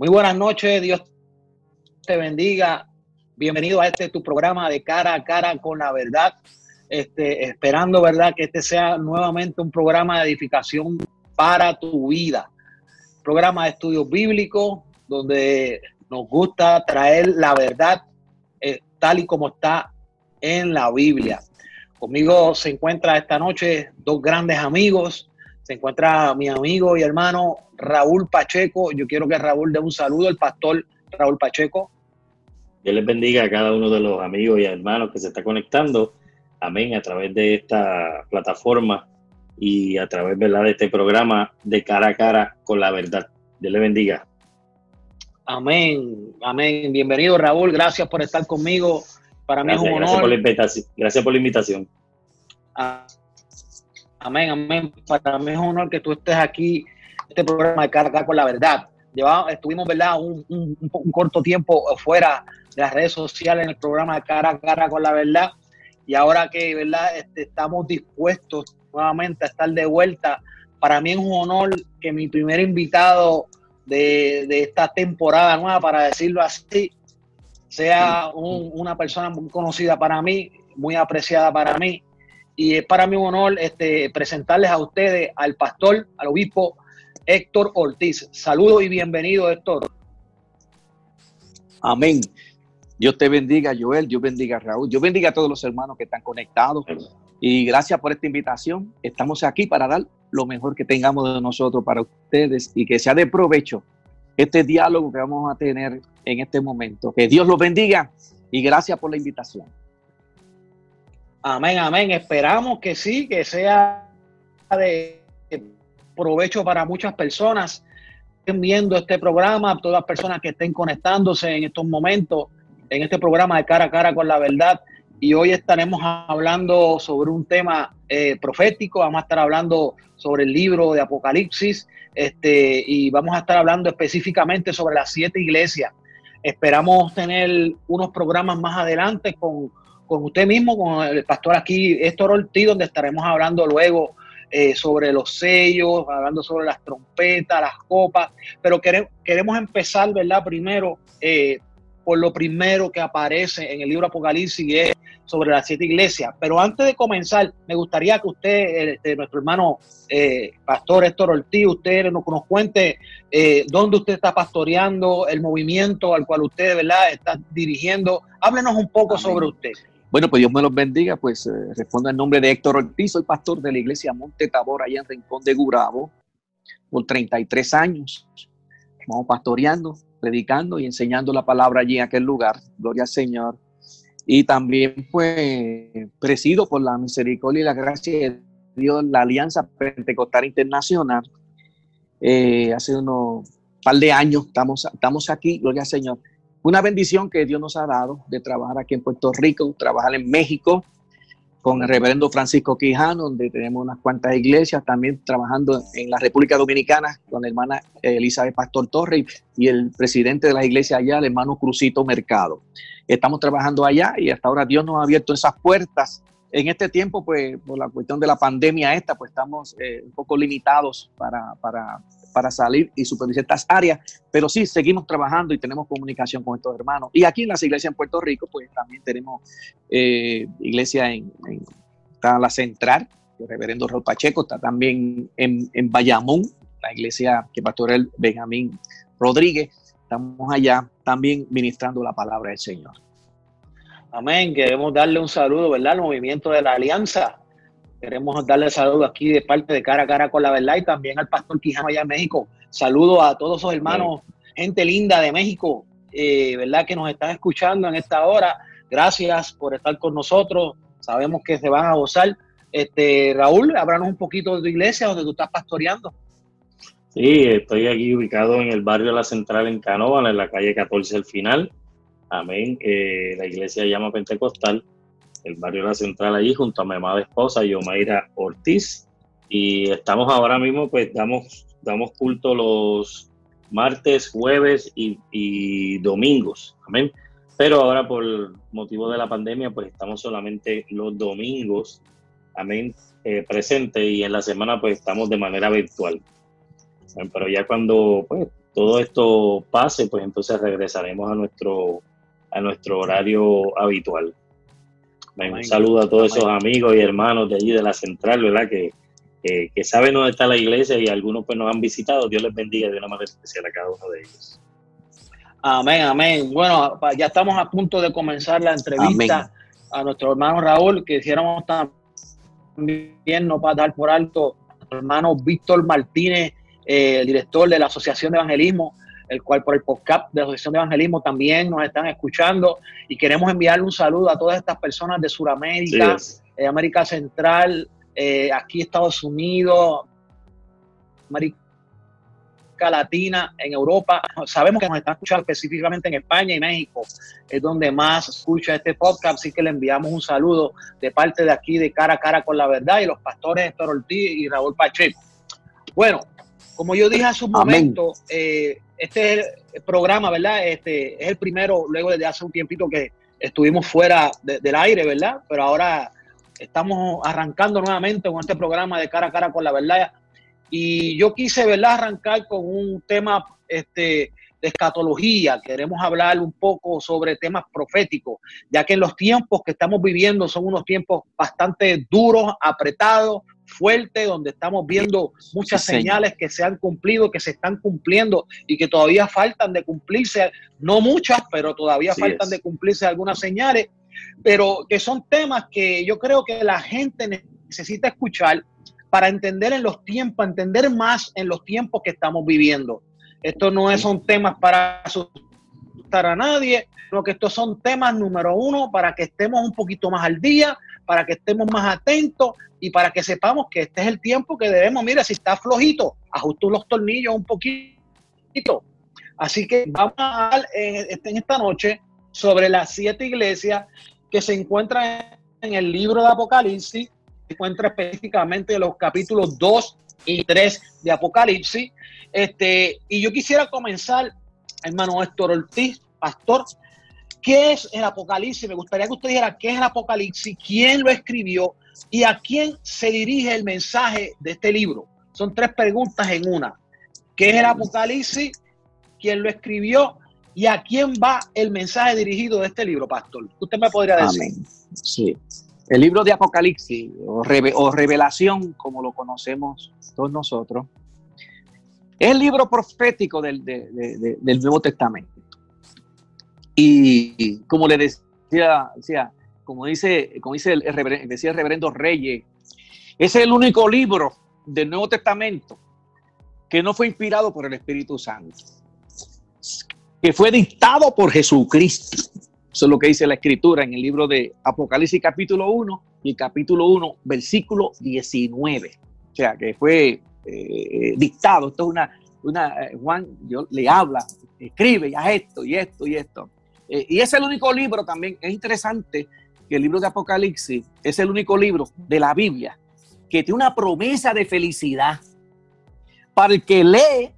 Muy buenas noches, Dios te bendiga. Bienvenido a este tu programa de cara a cara con la verdad. Este, esperando, ¿verdad? Que este sea nuevamente un programa de edificación para tu vida. Programa de estudios bíblicos donde nos gusta traer la verdad eh, tal y como está en la Biblia. Conmigo se encuentra esta noche dos grandes amigos, se encuentra mi amigo y hermano Raúl Pacheco. Yo quiero que Raúl dé un saludo al pastor Raúl Pacheco. Dios les bendiga a cada uno de los amigos y hermanos que se está conectando. Amén. A través de esta plataforma y a través ¿verdad? de este programa de cara a cara con la verdad. Dios les bendiga. Amén. Amén. Bienvenido, Raúl. Gracias por estar conmigo. Para mí es un honor. Gracias por la invitación. Gracias por la invitación. Amén, amén. Para mí es un honor que tú estés aquí, este programa de cara con la verdad. Llevamos, estuvimos, ¿verdad?, un, un, corto tiempo fuera de las redes sociales en el programa de cara a cara con la verdad. Y ahora que, ¿verdad?, este, estamos dispuestos nuevamente a estar de vuelta. Para mí es un honor que mi primer invitado de, de esta temporada nueva, para decirlo así, sea una persona muy conocida para mí, muy apreciada para mí, y es para mí un honor este, presentarles a ustedes al pastor, al obispo Héctor Ortiz. Saludos y bienvenido, Héctor. Amén. Dios te bendiga, Joel. Dios bendiga, Raúl. Dios bendiga a todos los hermanos que están conectados. Y gracias por esta invitación. Estamos aquí para dar lo mejor que tengamos de nosotros para ustedes y que sea de provecho este diálogo que vamos a tener en este momento. Que Dios los bendiga y gracias por la invitación. Amén, amén. Esperamos que sí, que sea de provecho para muchas personas estén viendo este programa, todas las personas que estén conectándose en estos momentos, en este programa de cara a cara con la verdad. Y hoy estaremos hablando sobre un tema eh, profético, vamos a estar hablando sobre el libro de Apocalipsis, este, y vamos a estar hablando específicamente sobre las siete iglesias. Esperamos tener unos programas más adelante con con usted mismo, con el pastor aquí, Héctor Ortiz, donde estaremos hablando luego eh, sobre los sellos, hablando sobre las trompetas, las copas, pero queremos, queremos empezar, ¿verdad? Primero, eh, por lo primero que aparece en el libro Apocalipsis, y es sobre las siete iglesias. Pero antes de comenzar, me gustaría que usted, este, nuestro hermano eh, pastor Héctor Ortiz, usted nos, nos cuente dónde usted está pastoreando, el movimiento al cual usted, ¿verdad?, está dirigiendo. Háblenos un poco sobre usted. Bueno, pues Dios me los bendiga, pues eh, respondo en nombre de Héctor Ortiz, soy pastor de la iglesia Monte Tabor, allá en Rincón de Gurabo, por 33 años. Vamos pastoreando, predicando y enseñando la palabra allí en aquel lugar, gloria al Señor. Y también, pues, presido por la misericordia y la gracia de Dios la Alianza Pentecostal Internacional. Eh, hace unos par de años estamos, estamos aquí, gloria al Señor una bendición que Dios nos ha dado de trabajar aquí en Puerto Rico, trabajar en México con el reverendo Francisco Quijano, donde tenemos unas cuantas iglesias, también trabajando en la República Dominicana con la hermana Elizabeth Pastor Torres y el presidente de la iglesia allá, el hermano Crucito Mercado. Estamos trabajando allá y hasta ahora Dios nos ha abierto esas puertas. En este tiempo, pues, por la cuestión de la pandemia esta, pues estamos eh, un poco limitados para, para para salir y supervisar estas áreas, pero sí seguimos trabajando y tenemos comunicación con estos hermanos. Y aquí en las iglesias en Puerto Rico, pues también tenemos eh, iglesia en, la central, el reverendo Raúl Pacheco, está también en, Bayamón, la iglesia que pastora el Benjamín Rodríguez. Estamos allá también ministrando la palabra del Señor. Amén. Queremos darle un saludo, ¿verdad? Al movimiento de la alianza Queremos darle saludo aquí de parte de cara a cara con la verdad y también al pastor Quijano allá en México. Saludo a todos esos hermanos, gente linda de México, eh, ¿verdad? Que nos están escuchando en esta hora. Gracias por estar con nosotros. Sabemos que se van a gozar Este, Raúl, háblanos un poquito de tu iglesia donde tú estás pastoreando. Sí, estoy aquí ubicado en el barrio de la Central en Canóvana, en la calle 14 al final. Amén. Eh, la iglesia llama Pentecostal, el barrio la Central allí, junto a mi amada esposa, Yomaira Ortiz. Y estamos ahora mismo, pues damos, damos culto los martes, jueves y, domingos. Amén. Pero ahora por motivo de la pandemia, pues estamos solamente los domingos, amén, eh, presente y en la semana pues estamos de manera virtual. Pero ya cuando pues, todo esto pase, pues entonces regresaremos a nuestro, a nuestro horario habitual. Un saludo a todos esos amigos y hermanos de allí de la central, ¿verdad? Que, que, saben dónde está la iglesia y algunos pues nos han visitado. Dios les bendiga de una manera especial a cada uno de ellos. Amén, amén. Bueno, ya estamos a punto de comenzar la entrevista a nuestro hermano Raúl, que hiciéramos también, no para dar por alto, a nuestro hermano Víctor Martínez, eh, el director de la Asociación de Evangelismo, el cual por el podcast de la Asociación de Evangelismo también nos están escuchando y queremos enviarle un saludo a todas estas personas de Sudamérica, de América Central, eh, aquí Estados Unidos, América Latina, en Europa. Sabemos que nos están escuchando específicamente en España y México, es donde más escucha este podcast, así que le enviamos un saludo de parte de aquí de Cara a Cara con la Verdad y los pastores Héctor Ortiz y Raúl Pacheco. Bueno, como yo dije hace un momento, eh, este programa, ¿verdad? Este es el primero, luego desde hace un tiempito que estuvimos fuera del aire, ¿verdad? Pero ahora estamos arrancando nuevamente con este programa de cara a cara con la verdad y yo quise, ¿verdad?, arrancar con un tema este, de escatología. Queremos hablar un poco sobre temas proféticos, ya que en los tiempos que estamos viviendo son unos tiempos bastante duros, apretados, fuertes, donde estamos viendo muchas señales que se han cumplido, que se están cumpliendo y que todavía faltan de cumplirse, no muchas, pero todavía faltan de cumplirse algunas señales, pero que son temas que yo creo que la gente necesita escuchar para entender en los tiempos, entender más en los tiempos que estamos viviendo. Esto no es, son temas para asustar a nadie, sino que estos son temas número uno para que estemos un poquito más al día, para que estemos más atentos y para que sepamos que este es el tiempo que debemos, mira, si está flojito, ajusto los tornillos un poquito. Así que vamos a hablar en esta noche sobre las siete iglesias que se encuentran en el libro de Apocalipsis encuentra específicamente los capítulos 2 y 3 de Apocalipsis. Este, y yo quisiera comenzar, hermano Héctor Ortiz, pastor, ¿qué es el Apocalipsis? Me gustaría que usted dijera qué es el Apocalipsis, quién lo escribió y a quién se dirige el mensaje de este libro. Son tres preguntas en una. ¿Qué es el Apocalipsis? ¿Quién lo escribió? ¿Y a quién va el mensaje dirigido de este libro, pastor? Usted me podría decir. Sí. El libro de Apocalipsis o, Revelación, como lo conocemos todos nosotros, es el libro profético del, Nuevo Testamento. Y, como le decía, decía, como dice, como dice el, decía el reverendo Reyes, es el único libro del Nuevo Testamento que no fue inspirado por el Espíritu Santo, que fue dictado por Jesucristo. Eso es lo que dice la escritura en el libro de Apocalipsis capítulo 1 y capítulo 1, versículo 19. O sea, que fue eh, dictado. Esto es una, eh, Juan Dios le habla, escribe, ya esto y esto y esto. Eh, y es el único libro también, es interesante el libro de Apocalipsis es el único libro de la Biblia que tiene una promesa de felicidad para el que lee,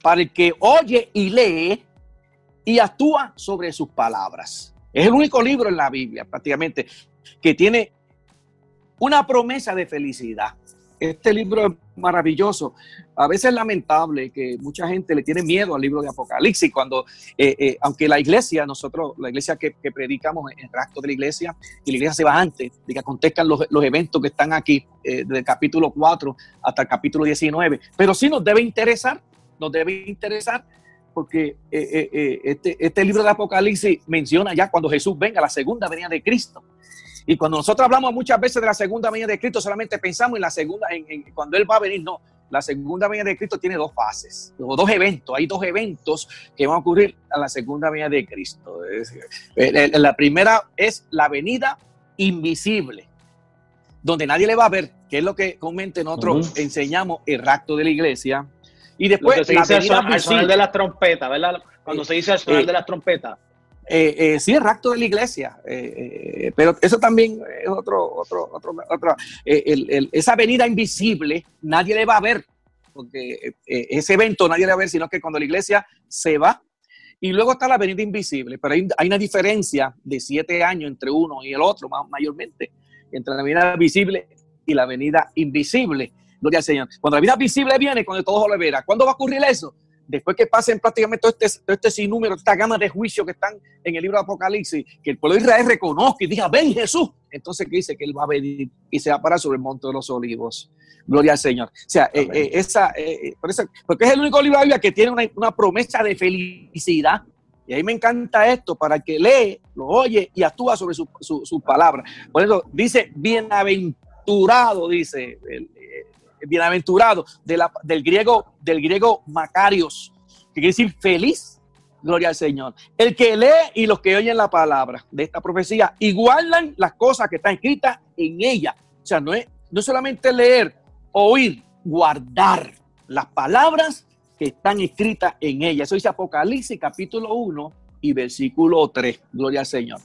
para el que oye y lee y actúa sobre sus palabras. Es el único libro en la Biblia prácticamente que tiene una promesa de felicidad. Este libro es maravilloso. A veces es lamentable que mucha gente le tiene miedo al libro de Apocalipsis cuando, eh, eh, aunque la iglesia, nosotros, la iglesia que, predicamos, el rastro de la iglesia, y la iglesia se va antes de que acontezcan los, eventos que están aquí, eh, desde el capítulo 4 hasta el capítulo 19. Pero sí nos debe interesar, nos debe interesar porque eh, eh, este, este libro de Apocalipsis menciona ya cuando Jesús venga, la segunda venida de Cristo. Y cuando nosotros hablamos muchas veces de la segunda venida de Cristo, solamente pensamos en la segunda, en, cuando Él va a venir. No, la segunda venida de Cristo tiene dos fases, o dos eventos. Hay dos eventos que van a ocurrir a la segunda venida de Cristo. la primera es la venida invisible donde nadie le va a ver, que es lo que comúnmente nosotros enseñamos el rapto de la iglesia. Y después se dice al, sonar de las trompetas, ¿verdad? Cuando se dice al sonar de las trompetas. Eh, eh, sí, el rapto de la iglesia, eh, pero eso también es otro, otro, otro, otro esa venida invisible nadie le va a ver, porque ese evento nadie le va a ver, sino que cuando la iglesia se va, y luego está la venida invisible, pero hay, una diferencia de siete años entre uno y el otro, mayormente, entre la venida visible y la venida invisible. Gloria al Señor. Cuando la venida visible viene, cuando todo lo verá. ¿Cuándo va a ocurrir eso? Después que pasen prácticamente todo este, todo este sinnúmero, esta gama de juicios que están en el libro de Apocalipsis, que el pueblo de Israel reconozca y diga, ven Jesús, entonces que dice que él va a venir y se va a parar sobre el monte de los olivos. Gloria al Señor. O sea, eh, eh, esa, eh, por eso, porque es el único libro de la Biblia que tiene una, promesa de felicidad. Y ahí me encanta esto, para que lee, lo oye y actúa sobre su, su, palabra. Por eso dice, bienaventurado, dice el, bienaventurado, del, griego, del griego Macarios, que quiere decir feliz, gloria al Señor. El que lee y los que oyen la palabra de esta profecía igualan las cosas que están escritas en ella. O sea, no es no solamente leer, oír, guardar las palabras que están escritas en ella. Eso dice Apocalipsis capítulo 1 y versículo 3. Gloria al Señor.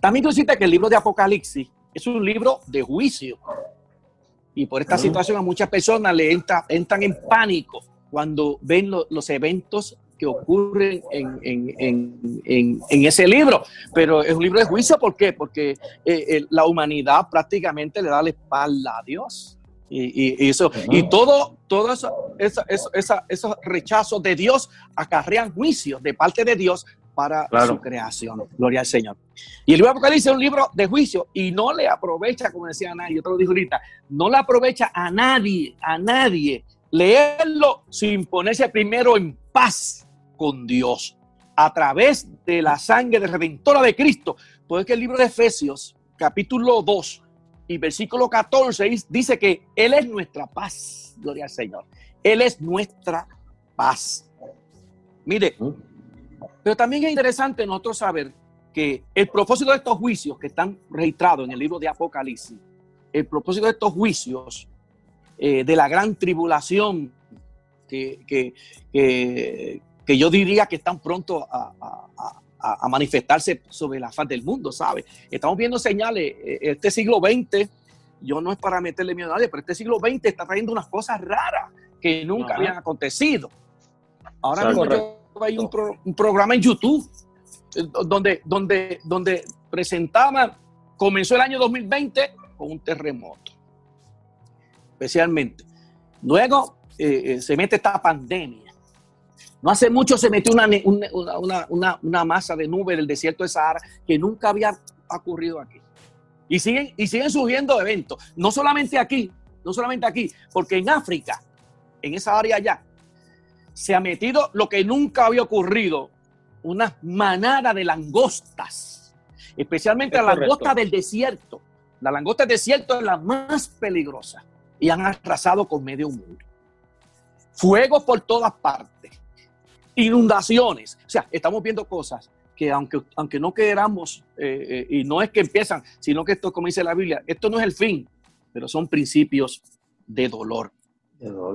También tú que el libro de Apocalipsis es un libro de juicio. Y por esta situación a muchas personas le entran en pánico cuando ven los eventos que ocurren en, ese libro. Pero es un libro de juicio, ¿por qué? Porque eh, la humanidad prácticamente le da la espalda a Dios. Y, eso, y todo, todo eso, esos rechazos de Dios acarrean juicios de parte de Dios para su creación. Gloria al Señor. Y el libro de Apocalipsis es un libro de juicio y no le aprovecha, como decía nadie, yo te lo digo ahorita, no le aprovecha a nadie, a nadie leerlo sin ponerse primero en paz con Dios a través de la sangre de redentora de Cristo. Porque el libro de Efesios, capítulo 2 y versículo 14, dice que Él es nuestra paz. Gloria al Señor. Él es nuestra paz. Mire, pero también es interesante nosotros saber que el propósito de estos juicios que están registrados en el libro de Apocalipsis, el propósito de estos juicios eh, de la gran tribulación que, que, yo diría que están pronto a, manifestarse sobre la faz del mundo, ¿sabe? Estamos viendo señales, eh, este siglo XX, yo no es para meterle miedo a nadie, pero este siglo XX está trayendo unas cosas raras que nunca habían acontecido. Ahora mismo hay un, programa en YouTube eh, donde, donde, donde presentaba, comenzó el año 2020 con un terremoto, especialmente. Luego eh, eh, se mete esta pandemia. No hace mucho se metió una, una, una, masa de nube del desierto de Sahara que nunca había ocurrido aquí. Y siguen, y siguen surgiendo eventos, no solamente aquí, no solamente aquí, porque en África, en esa área allá, se ha metido lo que nunca había ocurrido, una manada de langostas, especialmente la langosta del desierto. La langosta del desierto es la más peligrosa y han arrasado con medio mundo. Fuego por todas partes, inundaciones. O sea, estamos viendo cosas que aunque, aunque no queramos, eh, eh, y no es que empiezan, sino que esto, como dice la Biblia, esto no es el fin, pero son principios de dolor.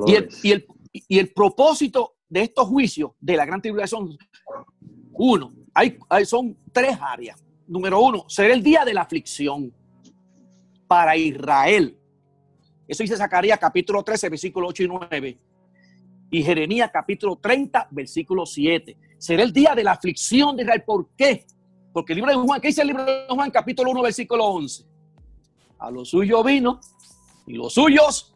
y, el, y, el, y el propósito de estos juicios de la gran tribulación, uno, hay, son tres áreas. Número uno, será el día de la aflicción para Israel. Eso dice Zacarías capítulo 13, versículo 8 y 9. Y Jeremías capítulo 30, versículo 7. Será el día de la aflicción de Israel. ¿Por qué? Porque el libro de Juan, ¿qué dice el libro de Juan capítulo 1, versículo 11? A los suyos vino y los suyos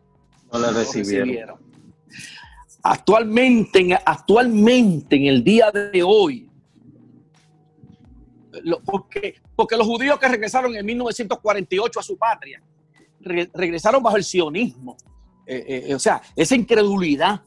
no le recibieron. Actualmente, en, actualmente, en el día de hoy, porque, porque los judíos que regresaron en 1948 a su patria, regresaron bajo el sionismo. Eh, eh, o sea, esa incredulidad,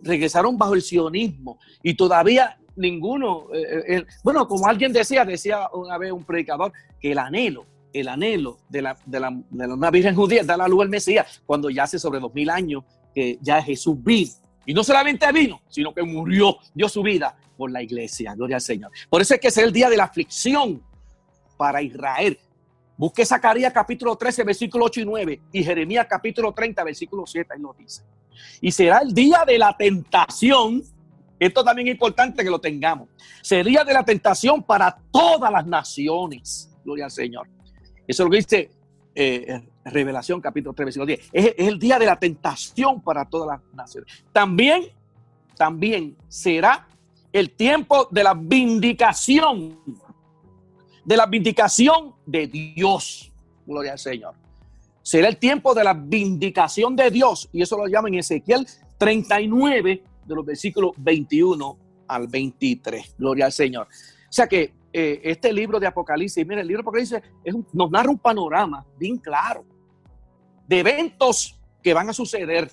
regresaron bajo el sionismo y todavía ninguno, eh, bueno, como alguien decía, decía una vez un predicador, que el anhelo, el anhelo de la, de la, de la Virgen judía da la luz al Mesías cuando ya hace sobre dos mil años que ya Jesús vino y no solamente vino, sino que murió, dio su vida por la iglesia. Gloria al Señor. Por eso es que es el día de la aflicción para Israel. Busque Zacarías capítulo 13, versículo 8 y 9 y Jeremías capítulo 30, versículo 7, ahí lo dice. Y será el día de la tentación. Esto también es importante que lo tengamos. Sería de la tentación para todas las naciones. Gloria al Señor. Eso lo dice eh, Revelación capítulo 3, versículo 10. Es, es, el día de la tentación para todas las naciones. También, también será el tiempo de la vindicación de la vindicación de Dios. Gloria al Señor. Será el tiempo de la vindicación de Dios. Y eso lo llaman en Ezequiel 39, de los versículos 21 al 23. Gloria al Señor. O sea que eh, este libro de Apocalipsis, mira, el libro de Apocalipsis nos narra un panorama bien claro de eventos que van a suceder.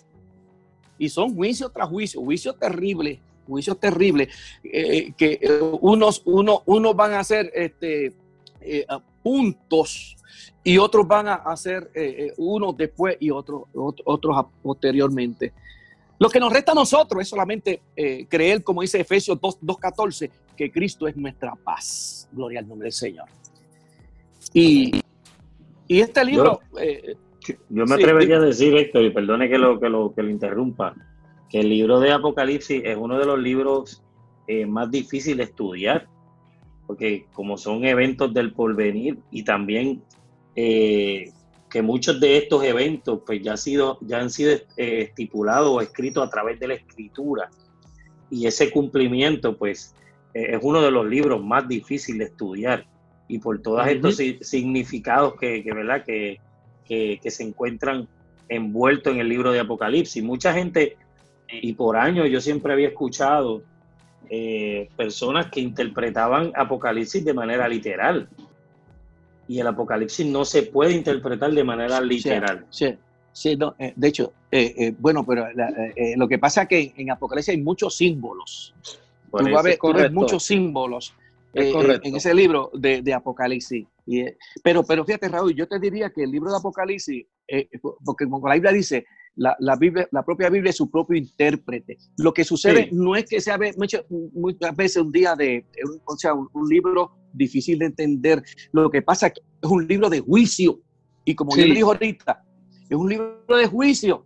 Y son juicios tras juicio, juicios terribles, juicios terribles, eh, que eh, unos, uno, unos van a ser este, eh, puntos y otros van a hacer eh, unos después y otros otros posteriormente. Lo que nos resta a nosotros es solamente creer, como dice Efesios 2.14, que Cristo es nuestra paz. Gloria al nombre del Señor. Y, y este libro... Yo, me atrevería a decir, Héctor, y perdone que lo, que, lo, que lo interrumpa, que el libro de Apocalipsis es uno de los libros más difíciles de estudiar porque como son eventos del porvenir y también eh, que muchos de estos eventos pues ya, ha sido, ya han sido eh, estipulados o escritos a través de la escritura y ese cumplimiento pues eh, es uno de los libros más difíciles de estudiar y por todos estos significados que, que ¿verdad? Que, que, que, se encuentran envueltos en el libro de Apocalipsis. Mucha gente, y por años yo siempre había escuchado eh, personas que interpretaban Apocalipsis de manera literal. Y el Apocalipsis no se puede interpretar de manera literal. Sí, sí, eh, de hecho, eh, bueno, pero lo que pasa es que en Apocalipsis hay muchos símbolos. Tú vas muchos símbolos en ese libro de, Apocalipsis. Pero, pero fíjate, Raúl, yo te diría que el libro de Apocalipsis, porque como la Biblia dice, la, Biblia, la propia Biblia es su propio intérprete. Lo que sucede no es que sea muchas, muchas veces un día de, o sea, un, libro difícil de entender. Lo que pasa es que es un libro de juicio. Y como yo dijo ahorita, es un libro de juicio.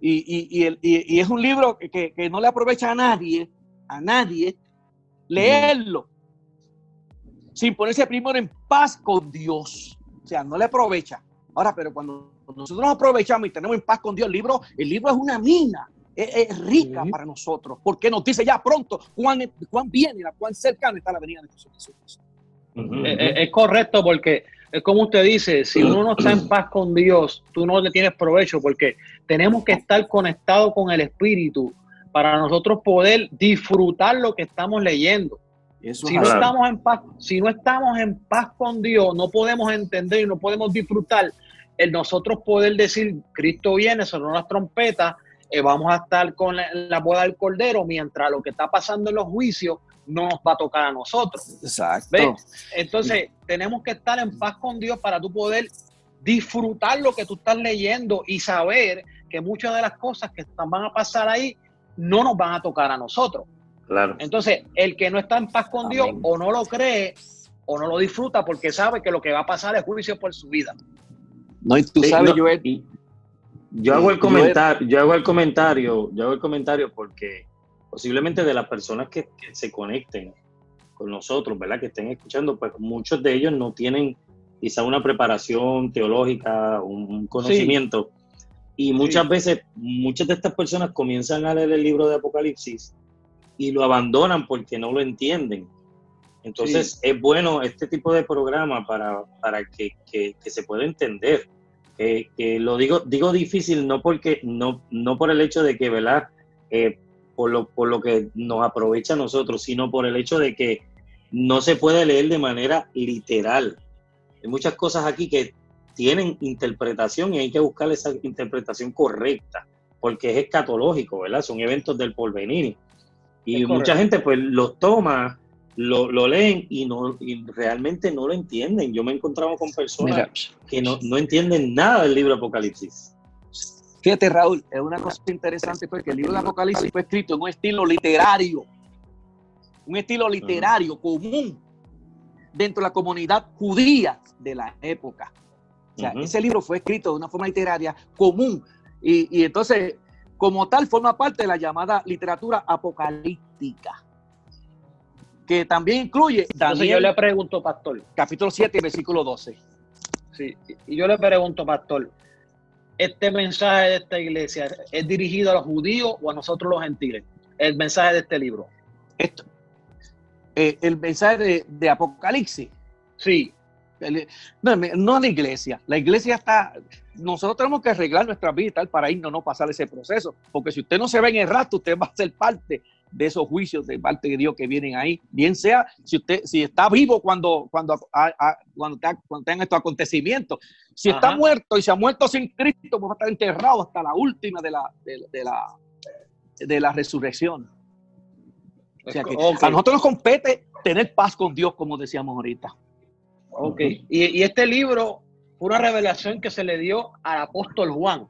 Y, y, es un libro que, que, no le aprovecha a nadie, a nadie, leerlo. Sin ponerse primero en paz con Dios. O sea, no le aprovecha. Ahora, pero cuando nosotros nos aprovechamos y tenemos en paz con Dios el libro, el libro es una mina, es, rica para nosotros, porque nos dice ya pronto cuán, cuán bien y cuán cercano está la venida de Jesús. es, correcto porque es como usted dice, si uno no está en paz con Dios, tú no le tienes provecho porque tenemos que estar conectados con el Espíritu para nosotros poder disfrutar lo que estamos leyendo. Si, no estamos en paz, si no estamos en paz con Dios, no podemos entender y no podemos disfrutar el nosotros poder decir, Cristo viene, sonó las trompetas, eh, vamos a estar con la, boda del Cordero, mientras lo que está pasando en los juicios no nos va a tocar a nosotros. Exacto. Entonces, tenemos que estar en paz con Dios para tú poder disfrutar lo que tú estás leyendo y saber que muchas de las cosas que van a pasar ahí no nos van a tocar a nosotros. Claro. Entonces, el que no está en paz con Dios o no lo cree o no lo disfruta porque sabe que lo que va a pasar es juicio por su vida. No, y tú sabes, yo, yo hago el comentario, yo hago el comentario, yo hago el comentario porque posiblemente de las personas que, se conecten con nosotros, ¿verdad? Que estén escuchando, pues muchos de ellos no tienen quizá una preparación teológica, un conocimiento. Y muchas veces, muchas de estas personas comienzan a leer el libro de Apocalipsis y lo abandonan porque no lo entienden. Entonces es bueno este tipo de programa para, para que, que, se pueda entender que lo digo, digo difícil no porque, no, no por el hecho de que, ¿verdad? Eh, por, lo, por lo que nos aprovecha a nosotros, sino por el hecho de que no se puede leer de manera literal. Hay muchas cosas aquí que tienen interpretación y hay que buscar esa interpretación correcta, porque es escatológico, ¿verdad? Son eventos del porvenir. Y mucha gente pues los toma lo, lo, leen y, no, y realmente no lo entienden. Yo me he encontrado con personas que no, no, entienden nada del libro Apocalipsis. Fíjate, Raúl, es una cosa interesante porque el libro de Apocalipsis fue escrito en un estilo literario, un estilo literario común. dentro de la comunidad judía de la época. O sea, ese libro fue escrito de una forma literaria común y, y entonces, como tal, forma parte de la llamada literatura apocalíptica que también incluye Entonces yo le pregunto, pastor. Capítulo 7, versículo 12. Sí, y yo le pregunto, pastor, ¿este mensaje de esta iglesia es dirigido a los judíos o a nosotros los gentiles? El mensaje de este libro. Esto. Eh, el mensaje de, Apocalipsis. Sí. No, no a la iglesia. La iglesia está. Nosotros tenemos que arreglar nuestra vida y tal para irnos, no pasar ese proceso. Porque si usted no se ve en el rato, usted va a ser parte de esos juicios de parte de Dios que vienen ahí. Bien sea si usted si está vivo cuando cuando cuando, cuando tengan estos acontecimientos. Si está muerto y se ha muerto sin Cristo, pues va a estar enterrado hasta la última de la de, la de la resurrección. O sea que a nosotros nos compete tener paz con Dios, como decíamos ahorita. Ok. y, y este libro fue una revelación que se le dio al apóstol Juan.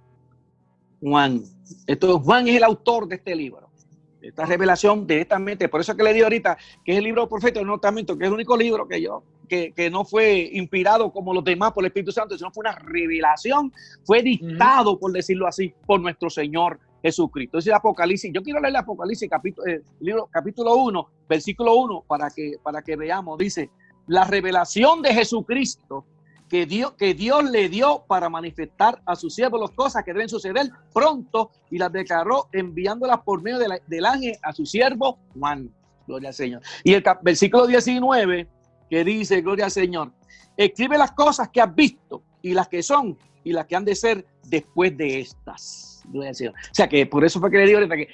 Juan. Esto, Juan es el autor de este libro esta revelación directamente, por eso que le digo ahorita, que es el libro profeta del Nuevo Testamento, que es el único libro que yo, que, que, no fue inspirado como los demás por el Espíritu Santo, sino fue una revelación, fue dictado, por decirlo así, por nuestro Señor Jesucristo. Es el Apocalipsis. Yo quiero leer el Apocalipsis, capítulo, eh, libro, capítulo 1, versículo 1, para que, para que veamos. Dice, la revelación de Jesucristo que Dios, que Dios le dio para manifestar a su siervo las cosas que deben suceder pronto y las declaró enviándolas por medio del ángel a su siervo Juan. Gloria al Señor. Y el versículo 19 que dice, gloria al Señor, escribe las cosas que has visto y las que son y las que han de ser después de estas. Gloria al Señor. O sea que por eso fue que le digo ahorita que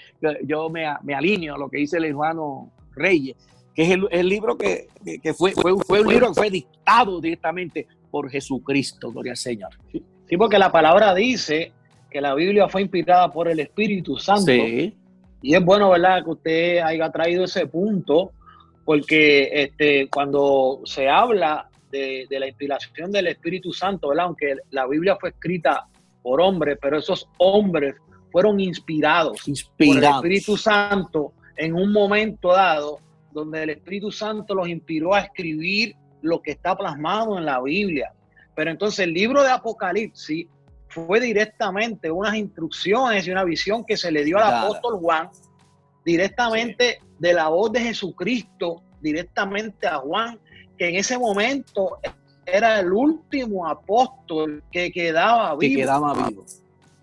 yo me, me alineo a lo que dice el hermano Reyes, que es el, libro que, fue, fue, fue, un libro que fue dictado directamente por Jesucristo, gloria al Señor. Sí, porque la palabra dice que la Biblia fue inspirada por el Espíritu Santo. Y es bueno, ¿verdad?, que usted haya traído ese punto, porque este, cuando se habla de, la inspiración del Espíritu Santo, ¿verdad? Aunque la Biblia fue escrita por hombres, pero esos hombres fueron inspirados, inspirados. por el Espíritu Santo en un momento dado, donde el Espíritu Santo los inspiró a escribir lo que está plasmado en la Biblia. Pero entonces el libro de Apocalipsis fue directamente unas instrucciones y una visión que se le dio al apóstol Juan, directamente de la voz de Jesucristo, directamente a Juan, que en ese momento era el último apóstol que quedaba vivo. Que quedaba vivo.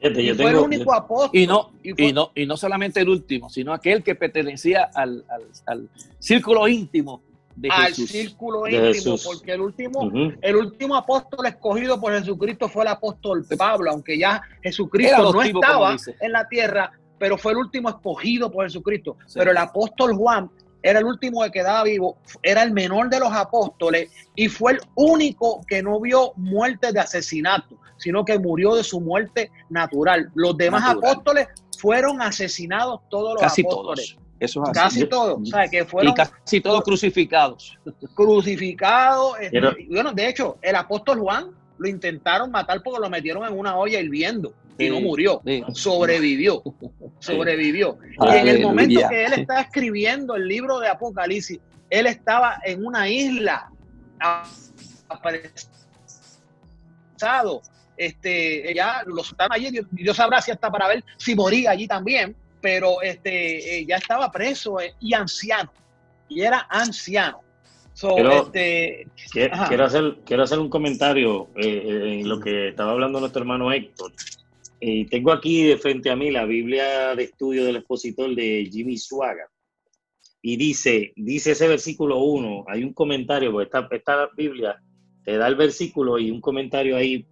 Y fue el único apóstol. Y no, y, no, y no solamente el último, sino aquel que pertenecía al, al círculo íntimo al círculo íntimo, porque el último, el último apóstol escogido por Jesucristo fue el apóstol Pablo, aunque ya Jesucristo no estaba en la tierra, pero fue el último escogido por Jesucristo. Pero el apóstol Juan era el último que quedaba vivo, era el menor de los apóstoles y fue el único que no vio muerte de asesinato, sino que murió de su muerte natural. Los demás apóstoles fueron asesinados todos los Casi apóstoles. Todos. Eso casi todos, o sea, que fueron y casi todos crucificados. Crucificados. Este, bueno, de hecho, el apóstol Juan lo intentaron matar porque lo metieron en una olla hirviendo y no murió, sobrevivió, sobrevivió. Y en el momento que él estaba escribiendo el libro de Apocalipsis, él estaba en una isla apresado. Este, ya lo soltaron allí, Dios, Dios sabrá si hasta para ver si moría allí también pero este, eh, ya estaba preso eh, y anciano, y era anciano. Este, quiero, hacer, quiero hacer un comentario eh, en lo que estaba hablando nuestro hermano Héctor. Y tengo aquí de frente a mí la Biblia de estudio del expositor de Jimmy Suaga. Y dice, dice ese versículo 1, hay un comentario, porque esta, esta Biblia te da el versículo y un comentario ahí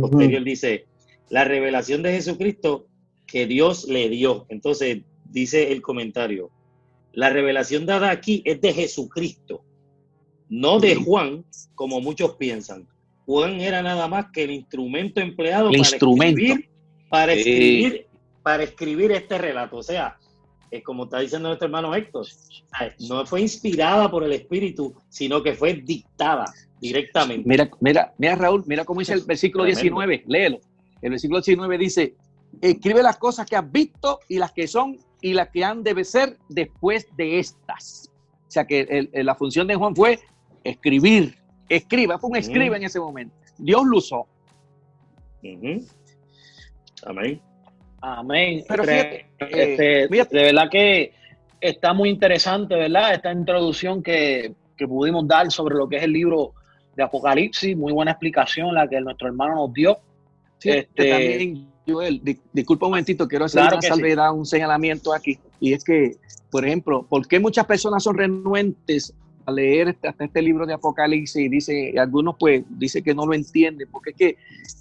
posterior dice, la revelación de Jesucristo que Dios le dio. Entonces, dice el comentario, la revelación dada aquí es de Jesucristo, no de Juan, como muchos piensan. Juan era nada más que el instrumento empleado para, Escribir, para, escribir, para escribir este relato. O sea, es como está diciendo nuestro hermano Héctor, no fue inspirada por el Espíritu, sino que fue dictada directamente. Mira, mira, mira Raúl, mira cómo dice el versículo 19, léelo. El versículo 19 dice, escribe las cosas que has visto y las que son y las que han de ser después de estas. O sea que la función de Juan fue escribir, escriba, fue un escriba en ese momento. Dios lo usó. Amén. Amén. Pero fíjate, este, de verdad que está muy interesante, ¿verdad? Esta introducción que, pudimos dar sobre lo que es el libro de Apocalipsis, muy buena explicación la que nuestro hermano nos dio. este, también, Joel, disculpa un momentito, quiero hacer una salvedad, un señalamiento aquí. Y es que, por ejemplo, ¿por qué muchas personas son renuentes a leer este, hasta este libro de Apocalipsis y dice, algunos pues dice que no lo entienden, porque es que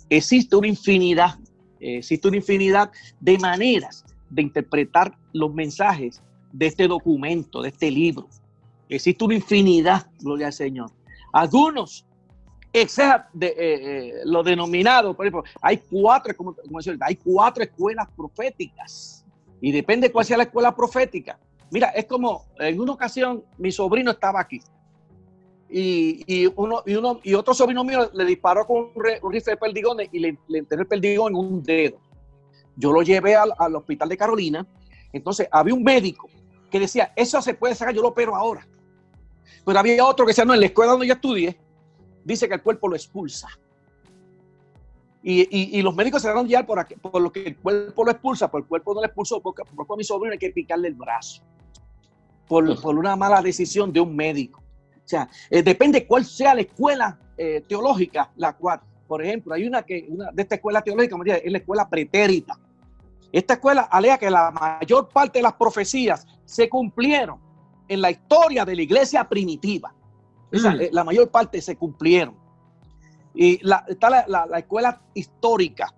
existe una infinidad, existe una infinidad de maneras de interpretar los mensajes de este documento, de este libro. Existe una infinidad, gloria al Señor. Algunos, excepto de, eh, eh, lo denominado, por ejemplo, hay cuatro, como, hay cuatro escuelas proféticas. Y depende cuál sea la escuela profética. Mira, es como en una ocasión mi sobrino estaba aquí y, uno, y, uno, y otro sobrino mío le disparó con un, rifle de perdigones y le, le el perdigón en un dedo. Yo lo llevé al, al, hospital de Carolina. Entonces había un médico que decía, eso se puede sacar, yo lo opero ahora. Pero había otro que decía, no, en la escuela donde yo estudié, dice que el cuerpo lo expulsa. Y, los médicos se dan ya por, por lo que el cuerpo lo expulsa, por el cuerpo no lo expulsó, porque por mi sobrino hay que picarle el brazo por, una mala decisión de un médico. O sea, eh, depende cuál sea la escuela eh, teológica, la cual, por ejemplo, hay una que una de esta escuela teológica es la escuela pretérita. Esta escuela alega que la mayor parte de las profecías se cumplieron en la historia de la iglesia primitiva. Mm. Eh, la mayor parte se cumplieron. Y está la, escuela histórica,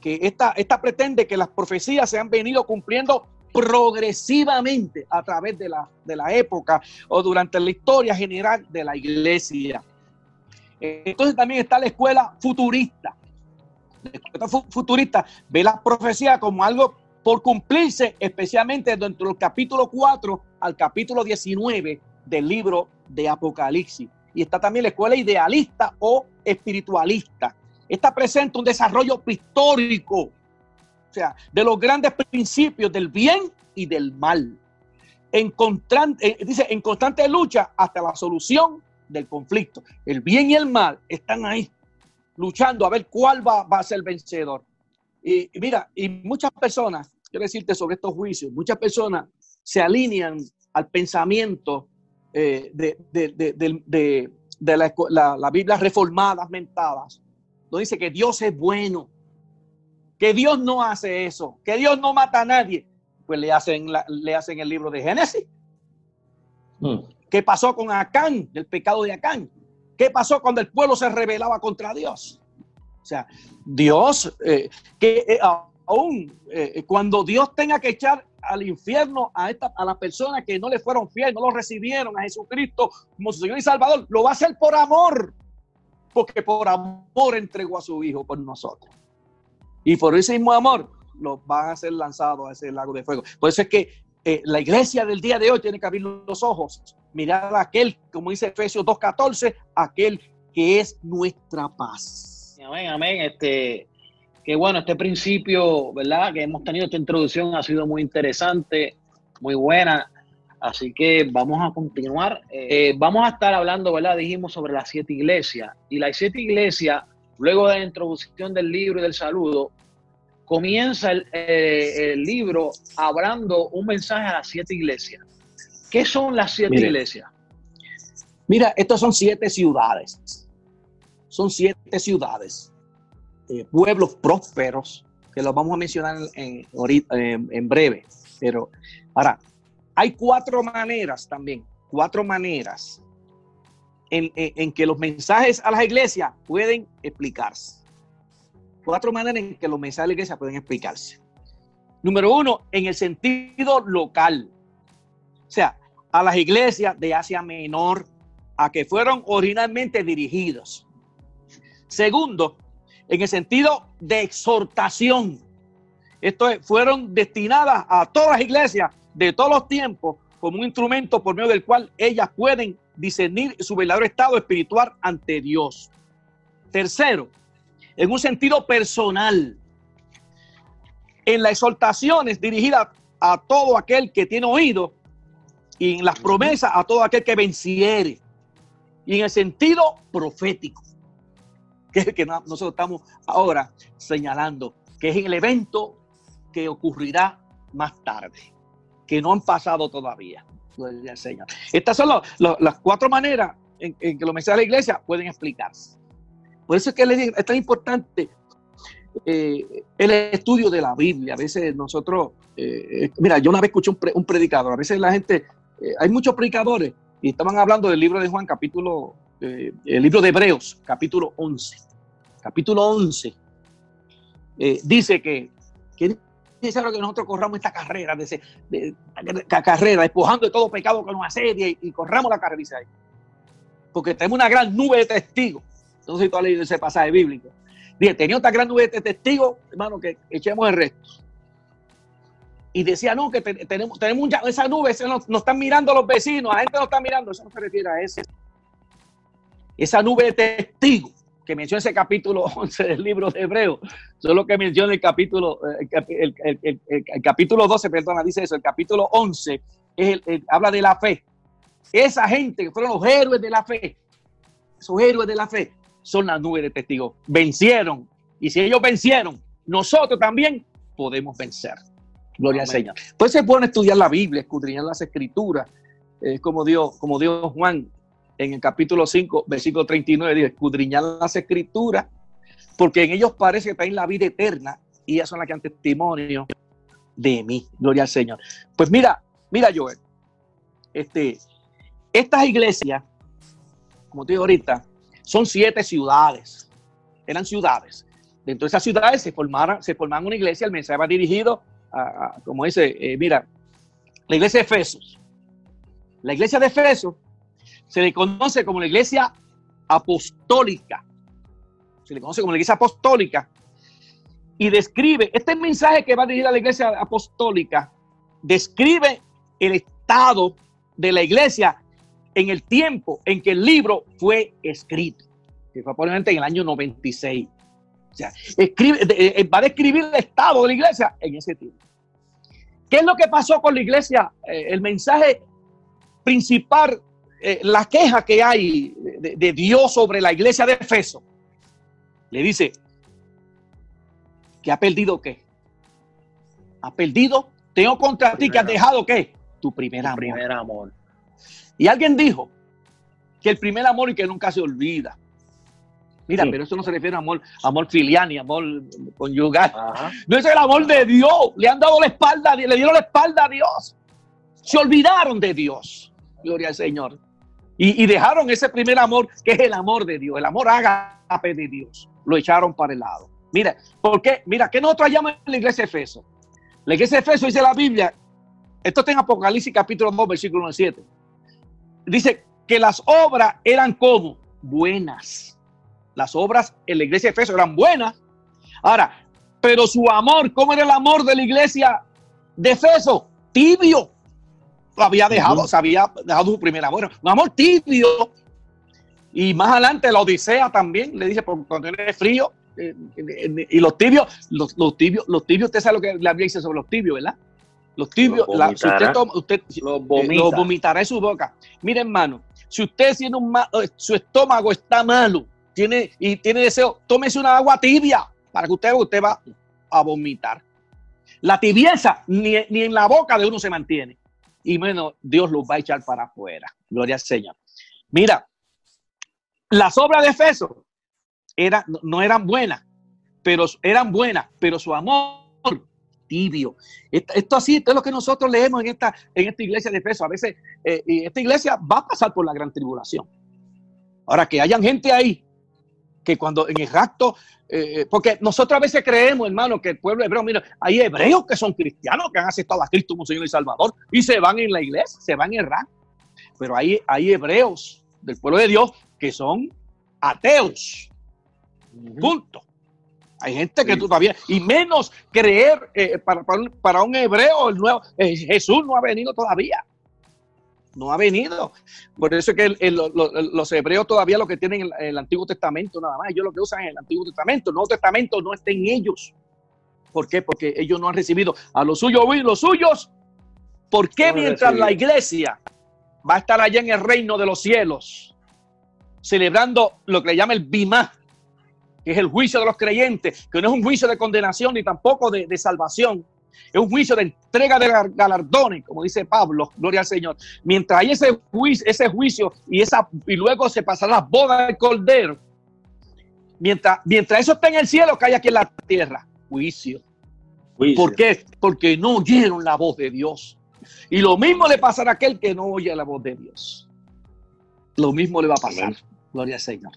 que esta, esta pretende que las profecías se han venido cumpliendo progresivamente a través de la, de la época o durante la historia general de la iglesia. Entonces también está la escuela futurista. La escuela futurista ve la profecía como algo por cumplirse, especialmente dentro del capítulo 4 al capítulo 19 del libro de Apocalipsis. Y está también la escuela idealista o espiritualista. Esta presenta un desarrollo pictórico sea, de los grandes principios del bien y del mal. En constante, eh, dice, en constante lucha hasta la solución del conflicto. El bien y el mal están ahí, luchando a ver cuál va, a ser el vencedor. Y, mira, y muchas personas, quiero decirte sobre estos juicios, muchas personas se alinean al pensamiento eh, de, la, la, Biblia reformadas, mentadas. No dice que Dios es bueno, que Dios no hace eso, que Dios no mata a nadie, pues le hacen, le hacen el libro de Génesis. Mm. ¿Qué pasó con Acán, el pecado de Acán? ¿Qué pasó cuando el pueblo se rebelaba contra Dios? O sea, Dios, eh, que eh, aún eh, cuando Dios tenga que echar al infierno a, esta, a las personas que no le fueron fieles, no lo recibieron a Jesucristo como su Señor y Salvador, lo va a hacer por amor, porque por amor entregó a su Hijo por nosotros. Y por ese mismo amor los van a ser lanzados a ese lago de fuego. Por eso es que eh, la iglesia del día de hoy tiene que abrir los ojos, mirar a aquel, como dice Efesios 2.14, aquel que es nuestra paz. Amén, amén. Este, que bueno, este principio, ¿verdad? Que hemos tenido esta introducción ha sido muy interesante, muy buena. Así que vamos a continuar. Eh, vamos a estar hablando, ¿verdad? Dijimos sobre las siete iglesias. Y las siete iglesias Luego de la introducción del libro y del saludo, comienza el, libro hablando un mensaje a las siete iglesias. ¿Qué son las siete iglesias? Mira, estas son siete ciudades. Son siete ciudades, eh, pueblos prósperos, que los vamos a mencionar en, en breve. Pero ahora, hay cuatro maneras también, cuatro maneras en, que los mensajes a las iglesias pueden explicarse. Cuatro maneras en que los mensajes a la iglesia pueden explicarse. Número uno, en el sentido local. O sea, a las iglesias de Asia Menor, a que fueron originalmente dirigidos. Segundo, en el sentido de exhortación. Esto fueron destinadas a todas las iglesias de todos los tiempos como un instrumento por medio del cual ellas pueden discernir su verdadero estado espiritual ante Dios. Tercero, en un sentido personal, en las exhortaciones dirigidas a todo aquel que tiene oído y en las promesas a todo aquel que venciere. y en el sentido profético, que es el que nosotros estamos ahora señalando, que es el evento que ocurrirá más tarde, que no han pasado todavía. Estas son las cuatro maneras en, que los mensajes de la iglesia pueden explicarse. Por eso es que es tan importante eh, el estudio de la Biblia. A veces nosotros, eh, mira, yo una vez escuché un, predicador, a veces la gente, eh, hay muchos predicadores y estaban hablando del libro de Juan, capítulo, el libro de Hebreos, capítulo 11. Capítulo 11 dice que, que necesario que nosotros corramos esta carrera, de, de, carrera, despojando de todo pecado que nos asedia y, corramos la carrera, ahí. Porque tenemos una gran nube de testigos. Entonces, tú has leído ese pasaje bíblico. Dice, tenía otra gran nube de testigos, hermano, que echemos el resto. Y decía, no, que tenemos, tenemos esa nube, nos, nos, están mirando los vecinos, la gente nos está mirando, eso no se refiere a eso. Esa nube de testigos que menciona ese capítulo 11 del libro de Hebreo, solo que menciona el capítulo, el, el, capítulo 12, perdona, dice eso, el capítulo 11 es el, habla de la fe. Esa gente que fueron los héroes de la fe, esos héroes de la fe, son las nubes de testigos. Vencieron. Y si ellos vencieron, nosotros también podemos vencer. Gloria al Señor. Pues se pone a estudiar la Biblia, escudriñar las escrituras, Es como Dios, como Dios Juan en el capítulo 5, versículo 39, dice, escudriñar las escrituras, porque en ellos parece que traen la vida eterna y ellas son las que han testimonio de mí. Gloria al Señor. Pues mira, mira Joel, este, estas iglesias, como te digo ahorita, son siete ciudades, eran ciudades. Dentro de esas ciudades se formaron, se formaron una iglesia, el mensaje va dirigido a, como dice, eh, mira, la iglesia de Efesos. La iglesia de Efesos se le conoce como la iglesia apostólica. Se le conoce como la iglesia apostólica. Y describe, este mensaje que va a dirigir a la iglesia apostólica, describe el estado de la iglesia en el tiempo en que el libro fue escrito, que fue probablemente en el año 96. O sea, escribe, eh, va a describir el estado de la iglesia en ese tiempo. ¿Qué es lo que pasó con la iglesia? Eh, el mensaje principal eh, la queja que hay de, Dios sobre la iglesia de Efeso, le dice que ha perdido qué? Ha perdido, tengo contra ti que has dejado qué? Tu primer amor. primer amor. Y alguien dijo que el primer amor y que nunca se olvida. Mira, pero eso no se refiere a amor, amor filial ni amor conyugal. No es el amor de Dios. Le han dado la espalda, le dieron la espalda a Dios. Se olvidaron de Dios. Gloria al Señor. Y, dejaron ese primer amor, que es el amor de Dios, el amor ágape de Dios. Lo echaron para el lado. Mira, ¿por qué? Mira, ¿qué nosotros llamamos la iglesia de Efeso? La iglesia de Efeso dice la Biblia, esto está en Apocalipsis capítulo 2, versículo 7. Dice que las obras eran como buenas. Las obras en la iglesia de Efeso eran buenas. Ahora, pero su amor, ¿cómo era el amor de la iglesia de Efeso? Tibio había dejado, se había dejado su primer amor, un amor tibio. Y más adelante la Odisea también, le dice, porque cuando tiene frío, eh, y los tibios, los, tibios, los tibios, usted sabe lo que la Biblia dice sobre los tibios, ¿verdad? Los tibios, la, si usted, toma, usted los, eh, vomitará en su boca. Mire, hermano, si usted tiene un eh, su estómago está malo, tiene y tiene deseo, tómese una agua tibia para que usted, usted va a vomitar. La tibieza ni, ni en la boca de uno se mantiene y menos Dios los va a echar para afuera. Gloria al Señor. Mira, las obras de Efeso no eran buenas, pero eran buenas, pero su amor tibio. Esto, así, esto es lo que nosotros leemos en esta, en esta iglesia de Efeso. A veces, eh, esta iglesia va a pasar por la gran tribulación. Ahora, que hayan gente ahí que cuando en el rapto, eh, porque nosotros a veces creemos, hermano, que el pueblo hebreo, mira, hay hebreos que son cristianos, que han aceptado a Cristo como Señor y Salvador, y se van en la iglesia, se van en el rapto. Pero hay, hay hebreos del pueblo de Dios que son ateos. Punto. Hay gente que todavía, y menos creer eh, para, para, un, hebreo, el nuevo, eh, Jesús no ha venido todavía no ha venido. Por eso es que los hebreos todavía lo que tienen el, el, Antiguo Testamento nada más, ellos lo que usan es el Antiguo Testamento, el Nuevo Testamento no está en ellos. ¿Por qué? Porque ellos no han recibido a los suyos los suyos. ¿Por qué mientras la iglesia va a estar allá en el reino de los cielos? celebrando lo que le llama el Bimá, que es el juicio de los creyentes, que no es un juicio de condenación ni tampoco de, de salvación, es un juicio de entrega de galardones, como dice Pablo, gloria al Señor. Mientras hay ese juicio, ese juicio y, esa, y luego se pasará las bodas del Cordero, mientras, mientras eso está en el cielo, cae aquí en la tierra, juicio. ¿Por qué? Porque no oyeron la voz de Dios. Y lo mismo le pasará a aquel que no oye la voz de Dios. Lo mismo le va a pasar. Gloria al Señor.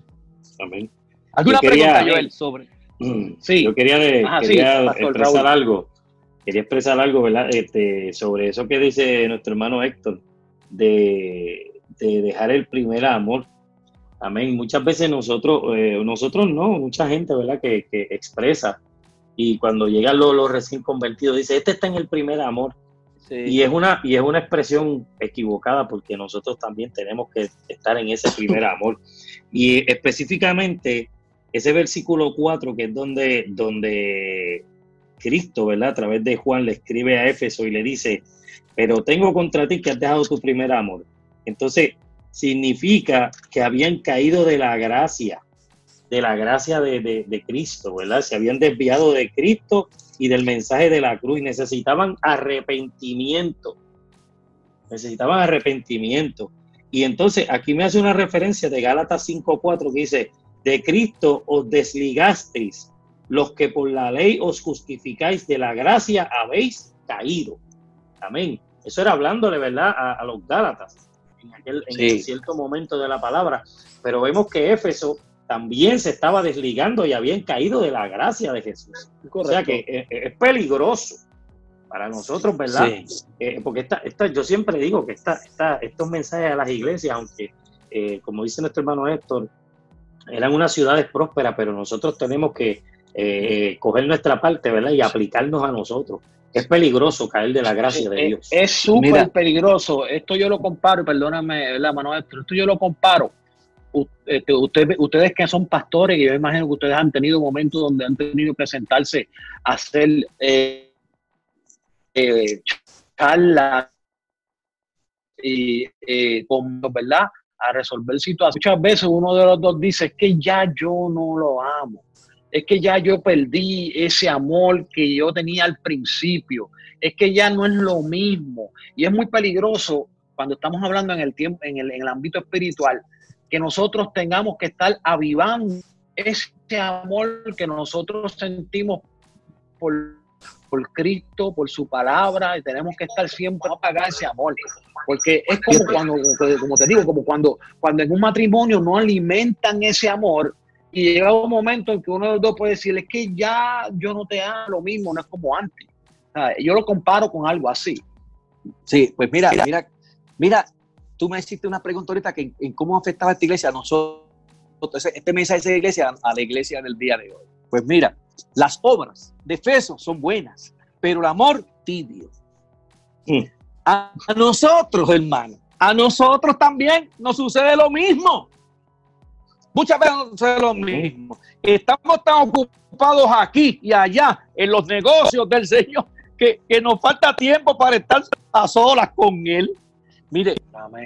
Amén. ¿Alguna pregunta, Joel, sobre? Mm, sí. Yo quería, de, expresar algo. Quería expresar algo, ¿verdad? Este, sobre eso que dice nuestro hermano Héctor, de, dejar el primer amor. Amén. Muchas veces nosotros, eh, nosotros no, mucha gente, ¿verdad? Que, que expresa y cuando llegan los, recién convertidos, dice, este está en el primer amor. Y, es una, y es una expresión equivocada porque nosotros también tenemos que estar en ese primer amor. Y específicamente ese versículo 4, que es donde, donde Cristo, ¿verdad? A través de Juan le escribe a Éfeso y le dice, pero tengo contra ti que has dejado tu primer amor. Entonces, significa que habían caído de la gracia de la gracia de, Cristo, ¿verdad? Se habían desviado de Cristo y del mensaje de la cruz y necesitaban arrepentimiento. Necesitaban arrepentimiento. Y entonces aquí me hace una referencia de Gálatas 5.4 que dice, de Cristo os desligasteis, los que por la ley os justificáis de la gracia habéis caído. Amén. Eso era hablándole, ¿verdad? A, los Gálatas en aquel en cierto momento de la palabra. Pero vemos que Éfeso también se estaba desligando y habían caído de la gracia de Jesús. O sea que eh, eh, es, peligroso para nosotros, ¿verdad? Eh, porque esta, esta, yo siempre digo que esta, esta, estos mensajes a las iglesias, aunque, como dice nuestro hermano Héctor, eran unas ciudades prósperas, pero nosotros tenemos que coger nuestra parte, ¿verdad? Y aplicarnos a nosotros. Es peligroso caer de la gracia de Dios. Es súper peligroso. Esto yo lo comparo, perdóname, la mano esto yo lo comparo este, ustedes que son pastores, y yo imagino que ustedes han tenido momentos donde han tenido que sentarse a hacer eh, eh, charlas y eh, con, ¿verdad? A resolver situaciones. Muchas veces uno de los dos dice, es que ya yo no lo amo, es que ya yo perdí ese amor que yo tenía al principio, es que ya no es lo mismo. Y es muy peligroso cuando estamos hablando en el tiempo, en el, en el ámbito espiritual, que nosotros tengamos que estar avivando ese amor que nosotros sentimos por, por Cristo, por su palabra, y tenemos que estar siempre a ese amor. Porque es como cuando, como te digo, como cuando, cuando en un matrimonio no alimentan ese amor, y llega un momento en que uno de los dos puede decir, es que ya yo no te amo lo mismo, no es como antes. yo lo comparo con algo así. Sí, pues mira, mira, mira, tú me hiciste una pregunta ahorita que en, cómo afectaba esta iglesia a nosotros, este mensaje de esa iglesia a la iglesia del día de hoy. Pues mira, las obras de Efeso son buenas, pero el amor tibio. Mm. A, nosotros, hermano, a nosotros también nos sucede lo mismo. Muchas veces nos sucede lo mismo. Estamos tan ocupados aquí y allá en los negocios del Señor que, que nos falta tiempo para estar a solas con Él. Mire,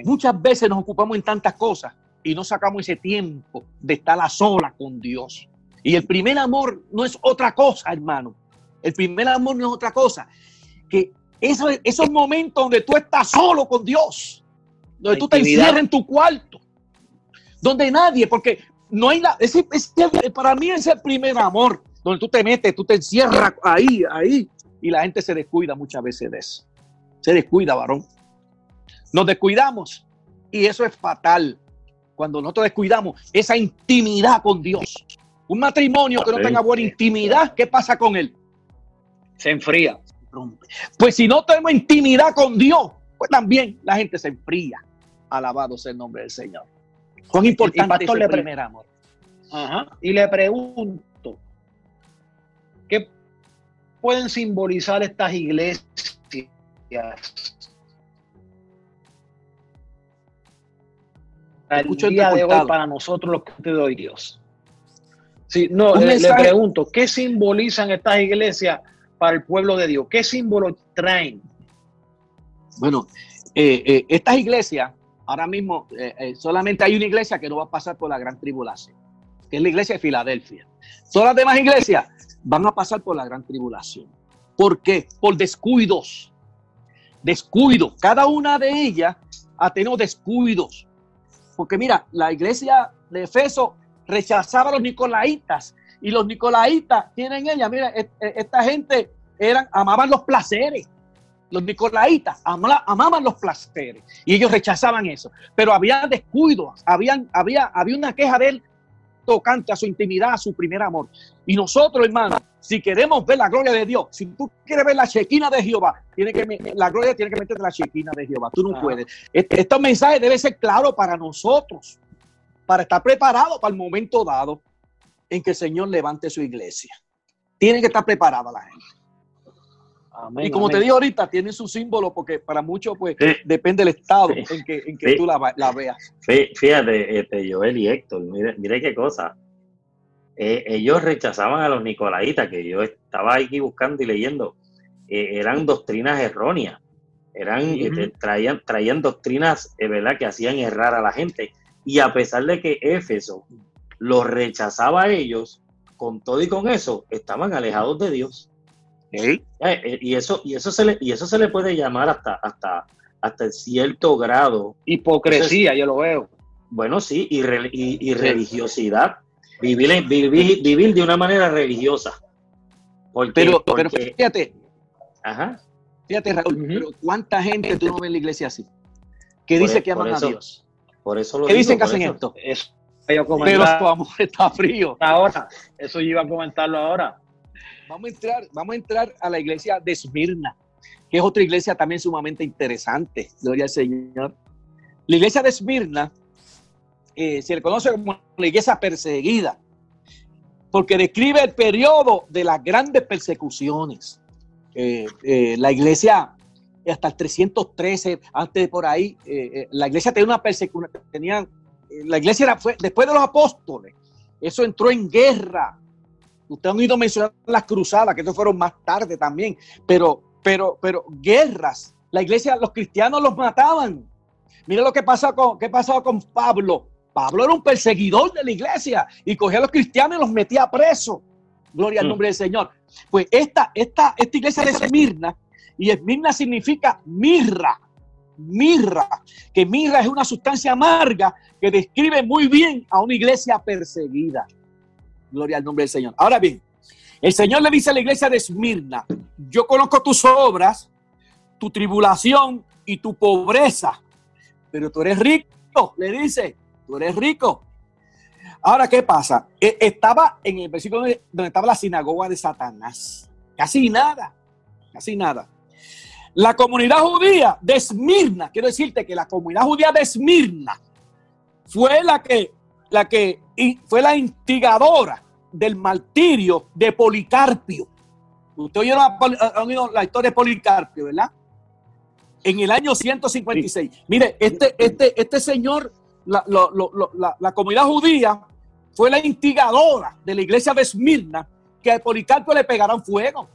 muchas veces nos ocupamos en tantas cosas y no sacamos ese tiempo de estar a sola con Dios. Y el primer amor no es otra cosa, hermano. El primer amor no es otra cosa. Que esos, esos momentos donde tú estás solo con Dios, donde tú te encierras en tu cuarto, donde nadie, porque no hay nada. para mí es el primer amor, donde tú te metes, tú te encierras ahí, ahí, y la gente se descuida muchas veces de eso. Se descuida, varón. Nos descuidamos y eso es fatal. Cuando nosotros descuidamos esa intimidad con Dios. Un matrimonio que no tenga buena intimidad, ¿qué pasa con él? Se enfría. Pues si no tenemos intimidad con Dios, pues también la gente se enfría. Alabado sea el nombre del Señor. Cuán importante es el primer amor. Y le pregunto, ¿qué pueden simbolizar estas iglesias el día de hoy para nosotros los que te doy Dios. Sí, no, le, pregunto, ¿qué simbolizan estas iglesias para el pueblo de Dios? ¿Qué símbolo traen? Bueno, eh, eh, estas iglesias, ahora mismo eh, eh, solamente hay una iglesia que no va a pasar por la gran tribulación, que es la iglesia de Filadelfia. Todas las demás iglesias van a pasar por la gran tribulación. ¿Por qué? Por descuidos. Descuidos. Cada una de ellas ha tenido descuidos. Porque mira, la iglesia de Efeso rechazaba a los nicolaitas y los nicolaitas tienen ella, mira, e, e, esta gente eran, amaban los placeres. Los nicolaitas amaban los placeres y ellos rechazaban eso. Pero había descuidos, había, había, había una queja de él tocante a su intimidad, a su primer amor. Y nosotros, hermano, si queremos ver la gloria de Dios, si tú quieres ver la chequina de Jehová, tiene que, la gloria tiene que meterte la chequina de Jehová. Tú no puedes. Este, estos mensajes deben ser claros para nosotros, para estar preparados para el momento dado en que el Señor levante su iglesia. Tiene que estar preparada la gente y como te digo ahorita, tiene su símbolo porque para muchos pues depende del estado en que, tú la, veas. Fíjate, este, Joel y Héctor, mire, qué cosa. Eh, ellos rechazaban a los nicolaitas, que yo estaba aquí buscando y leyendo. Eh, eran doctrinas erróneas. Eran, este, traían, traían doctrinas eh, ¿verdad? que hacían errar a la gente. Y a pesar de que Éfeso los rechazaba a ellos, con todo y con eso, estaban alejados de Dios. Eh, eh, y, eso, y, eso se le, y eso se le puede llamar hasta, hasta, hasta cierto grado. Hipocresía, yo lo veo. Bueno, sí, y, y, religiosidad. Vivir, vivir, vivir, de una manera religiosa. pero, pero fíjate, Ajá. fíjate, Raúl, pero ¿cuánta gente tú no ves en la iglesia así? Que dice e, que aman a Dios. Por eso lo ¿Qué dicen que hacen esto? Eso, pero tu amor está frío. Ahora, eso yo iba a comentarlo ahora. Vamos a entrar, vamos a, entrar a la iglesia de Esmirna, que es otra iglesia también sumamente interesante. Gloria al Señor. La iglesia de Esmirna eh, se le conoce como la iglesia perseguida, porque describe el periodo de las grandes persecuciones. Eh, eh, la iglesia, hasta el 313, antes de por ahí, la iglesia tenía una persecución, tenían, la iglesia era, después de los apóstoles, eso entró en guerra Ustedes han oído mencionar las cruzadas, que eso fueron más tarde también, pero, pero, pero guerras. La iglesia, los cristianos los mataban. Mira lo que pasa con, qué pasaba con Pablo. Pablo era un perseguidor de la iglesia y cogía a los cristianos y los metía presos. Gloria al mm. nombre del Señor. Pues esta, esta, esta iglesia de Esmirna, y Esmirna significa mirra, mirra, que mirra es una sustancia amarga que describe muy bien a una iglesia perseguida. Gloria al nombre del Señor. Ahora bien, el Señor le dice a la iglesia de Esmirna, yo conozco tus obras, tu tribulación y tu pobreza, pero tú eres rico, le dice, tú eres rico. Ahora, ¿qué pasa? E, estaba en el versículo donde estaba la sinagoga de Satanás. Casi nada, casi nada. La comunidad judía de Esmirna, quiero decirte que la comunidad judía de Esmirna fue la que la que fue la instigadora del martirio de Policarpio. Usted oyó oído la historia de Policarpio, ¿verdad? En el año 156. Mire, este, este, este señor, la, la, comunidad judía, fue la instigadora de la iglesia de Esmirna que a Policarpio le pegaron fuego.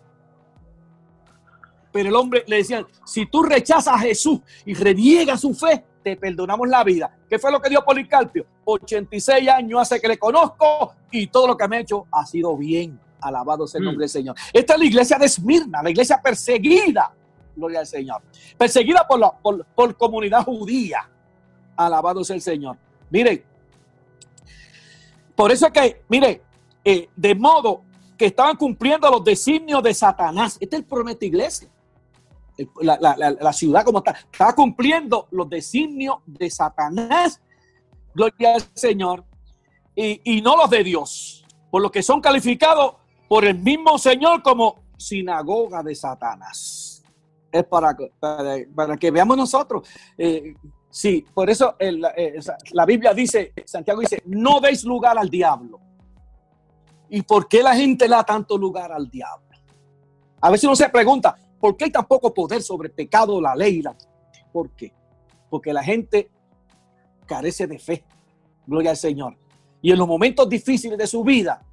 Pero el hombre le decía, si tú rechazas a Jesús y reniegas su fe, te perdonamos la vida. ¿Qué fue lo que dio Policarpio? 86 años hace que le conozco y todo lo que me ha hecho ha sido bien. Alabado sea el nombre del mm. Señor. Esta es la iglesia de Esmirna, la iglesia perseguida. Gloria al Señor. Perseguida por la por, comunidad judía. Alabado sea el Señor. Mire, por eso es que, mire, eh, de modo que estaban cumpliendo los designios de Satanás. Este es el promete iglesia la, ciudad como está, cumpliendo los designios de Satanás, gloria al Señor, y, no los de Dios, por lo que son calificados por el mismo Señor como sinagoga de Satanás. Es para, para, que veamos nosotros. Eh, sí, por eso eh, la Biblia dice, Santiago dice, no deis lugar al diablo. ¿Y por qué la gente da tanto lugar al diablo? A veces uno se pregunta, ¿Por qué hay tan poco poder sobre el pecado, la ley? ¿Por qué? Porque la gente carece de fe. Gloria al Señor. Y en los momentos difíciles de su vida,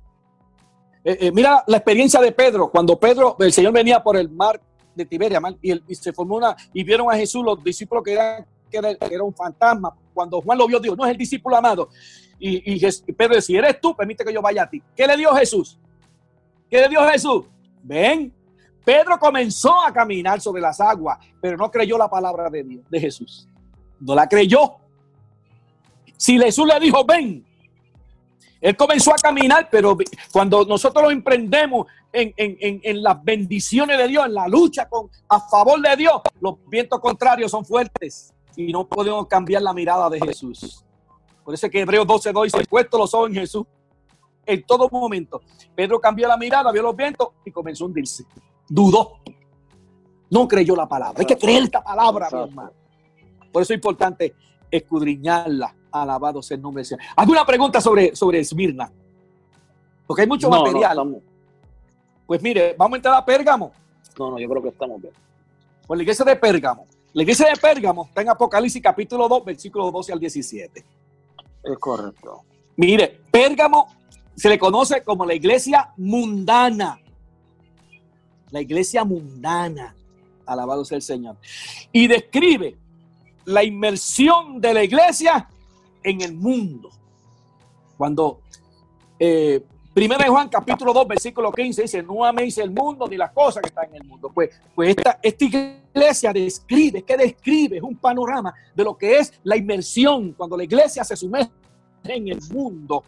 eh, eh, mira la experiencia de Pedro, cuando Pedro, el Señor venía por el mar de Tiberia y, se formó una, y vieron a Jesús, los discípulos que eran que era, un fantasma. Cuando Juan lo vio, dijo, no es el discípulo amado. Y, y, Pedro decía, eres tú, permite que yo vaya a ti. ¿Qué le dio Jesús? ¿Qué le dio Jesús? Ven. Pedro comenzó a caminar sobre las aguas, pero no creyó la palabra de Dios, de Jesús. No la creyó. Si Jesús le dijo, ven, él comenzó a caminar, pero cuando nosotros lo emprendemos en, en, las bendiciones de Dios, en la lucha con, a favor de Dios, los vientos contrarios son fuertes y no podemos cambiar la mirada de Jesús. Por eso es que Hebreos 12.2 dice, puesto los ojos en Jesús en todo momento. Pedro cambió la mirada, vio los vientos y comenzó a hundirse. Dudó. No creyó la palabra. Hay que creer esta palabra, mi hermano. Por eso es importante escudriñarla. Alabado sea el nombre del Señor. ¿Alguna pregunta sobre, sobre Esmirna? Porque hay mucho material. pues mire, vamos a entrar a Pérgamo. No, no, yo creo que estamos bien. Pues la iglesia de Pérgamo. La iglesia de Pérgamo está en Apocalipsis capítulo 2, versículos 12 al 17. Es correcto. Mire, Pérgamo se le conoce como la iglesia mundana. La iglesia mundana. Alabado sea el Señor. Y describe la inmersión de la iglesia en el mundo. Cuando eh, Primera de Juan capítulo 2 versículo 15 dice, no améis el mundo ni las cosas que están en el mundo. Pues, pues esta, esta iglesia describe, que describe? Es un panorama de lo que es la inmersión cuando la iglesia se sumerge en el mundo.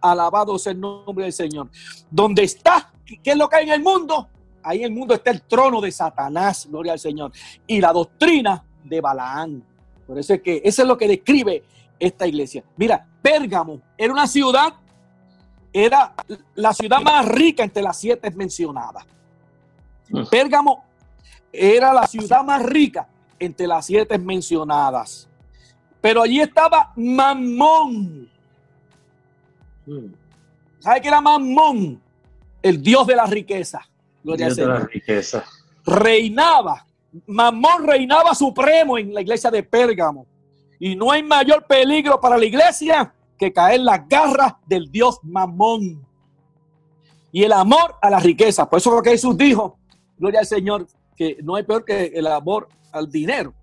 Alabado sea el nombre del Señor. Donde está, ¿qué es lo que hay en el mundo? Ahí en el mundo está el trono de Satanás, gloria al Señor. Y la doctrina de Balaán. Por eso es que eso es lo que describe esta iglesia. Mira, Pérgamo era una ciudad, era la ciudad más rica entre las siete mencionadas. Mm. Pérgamo era la ciudad más rica entre las siete mencionadas. Pero allí estaba Mamón. Mm. ¿Sabe qué era Mamón? El dios de la riqueza. Dios de la riqueza. Reinaba. Mamón reinaba supremo en la iglesia de Pérgamo. Y no hay mayor peligro para la iglesia que caer en las garras del Dios Mamón. Y el amor a la riqueza. Por eso es lo que Jesús dijo, gloria al Señor, que no hay peor que el amor al dinero.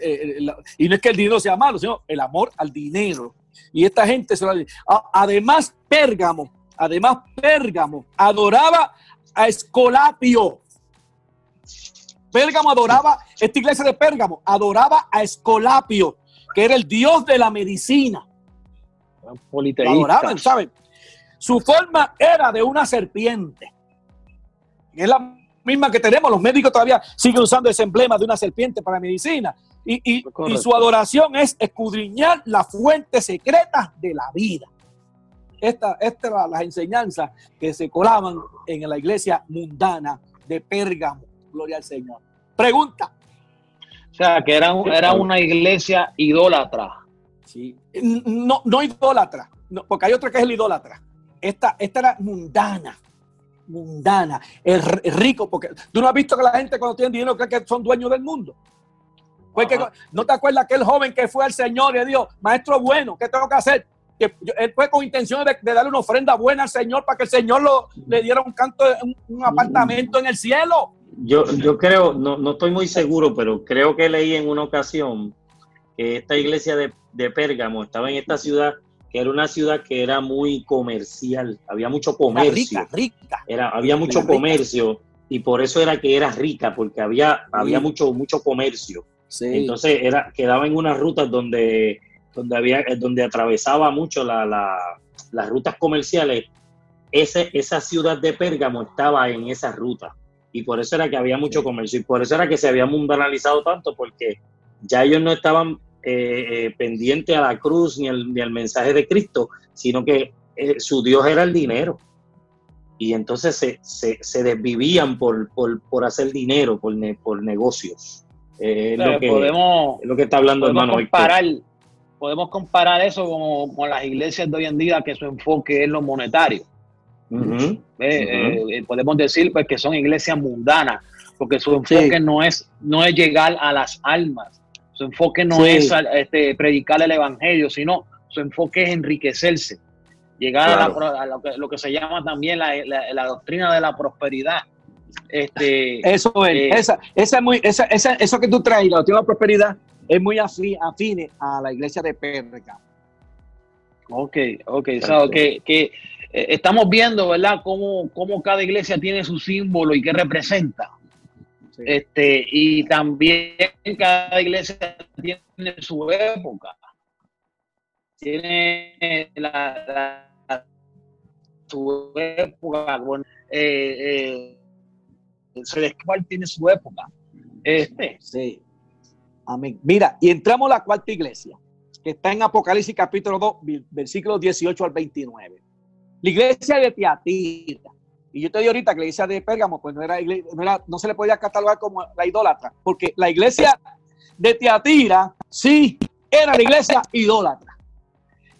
Eh, y no es que el dinero sea malo, sino el amor al dinero. Y esta gente, se además Pérgamo, además Pérgamo adoraba a Escolapio. Pérgamo adoraba, esta iglesia de Pérgamo adoraba a Escolapio que era el dios de la medicina. adoraban, ¿saben? Su forma era de una serpiente. Es la misma que tenemos. Los médicos todavía siguen usando ese emblema de una serpiente para medicina. Y, su adoración es escudriñar la fuente secreta de la vida. Esta, esta era las enseñanzas que se colaban en la iglesia mundana de Pérgamo. Gloria al Señor. Pregunta. O sea, que era, era una iglesia idólatra. Sí. No, no idólatra, porque hay otra que es el idólatra. Esta, esta era mundana, mundana, es rico, porque tú no has visto que la gente cuando tiene dinero cree que son dueños del mundo. ¿No te acuerdas aquel joven que fue al Señor y le dijo, maestro bueno, ¿qué tengo que hacer? Que él fue con intención de, darle una ofrenda buena al Señor para que el Señor lo, le diera un canto, un apartamento en el cielo. Yo, yo creo, no, no estoy muy seguro, pero creo que leí en una ocasión que esta iglesia de, de Pérgamo estaba en esta ciudad que era una ciudad que era muy comercial, había mucho comercio. rica, rica. Era, había mucho comercio y por eso era que era rica, porque había, había mucho, mucho comercio. Entonces era, quedaba en unas rutas donde, donde había, donde atravesaba mucho la, la, las rutas comerciales. Ese, esa ciudad de Pérgamo estaba en esa ruta y por eso era que había mucho comercio y por eso era que se había mundanalizado tanto porque ya ellos no estaban eh, eh, pendientes a la cruz ni al, ni mensaje de Cristo, sino que eh, su Dios era el dinero. Y entonces se, se, desvivían por, por, hacer dinero, por, por negocios. lo, que, podemos, lo que está hablando hermano. Comparar, podemos comparar eso con, con las iglesias de hoy en día que su enfoque es lo monetario. Eh, eh, podemos decir pues, que son iglesias mundanas, porque su enfoque no, es, no es llegar a las almas, su enfoque no es este, predicar el evangelio, sino su enfoque es enriquecerse, llegar a, lo, que, se llama también la, doctrina de la prosperidad. Este, eso es, eh, esa, esa muy, esa, esa, eso que tú traes, la doctrina de la prosperidad, es muy afín, afine a la iglesia de Pérgamo. Ok, ok, so, que, que eh, estamos viendo, ¿verdad?, cómo, cómo cada iglesia tiene su símbolo y qué representa. Sí. Este, y también cada iglesia tiene su época. Tiene la, la- su época. Bueno, eh, eh, se tiene su época. Este, Sí. Amén. Mira, y entramos a la cuarta iglesia, que está en Apocalipsis capítulo 2, vi- versículos 18 al 29. La iglesia de Tiatira. Y yo te digo ahorita que la iglesia de Pérgamo, pues no era, no era- no se le podía catalogar como la idólatra, porque la iglesia de Tiatira sí era la iglesia idólatra.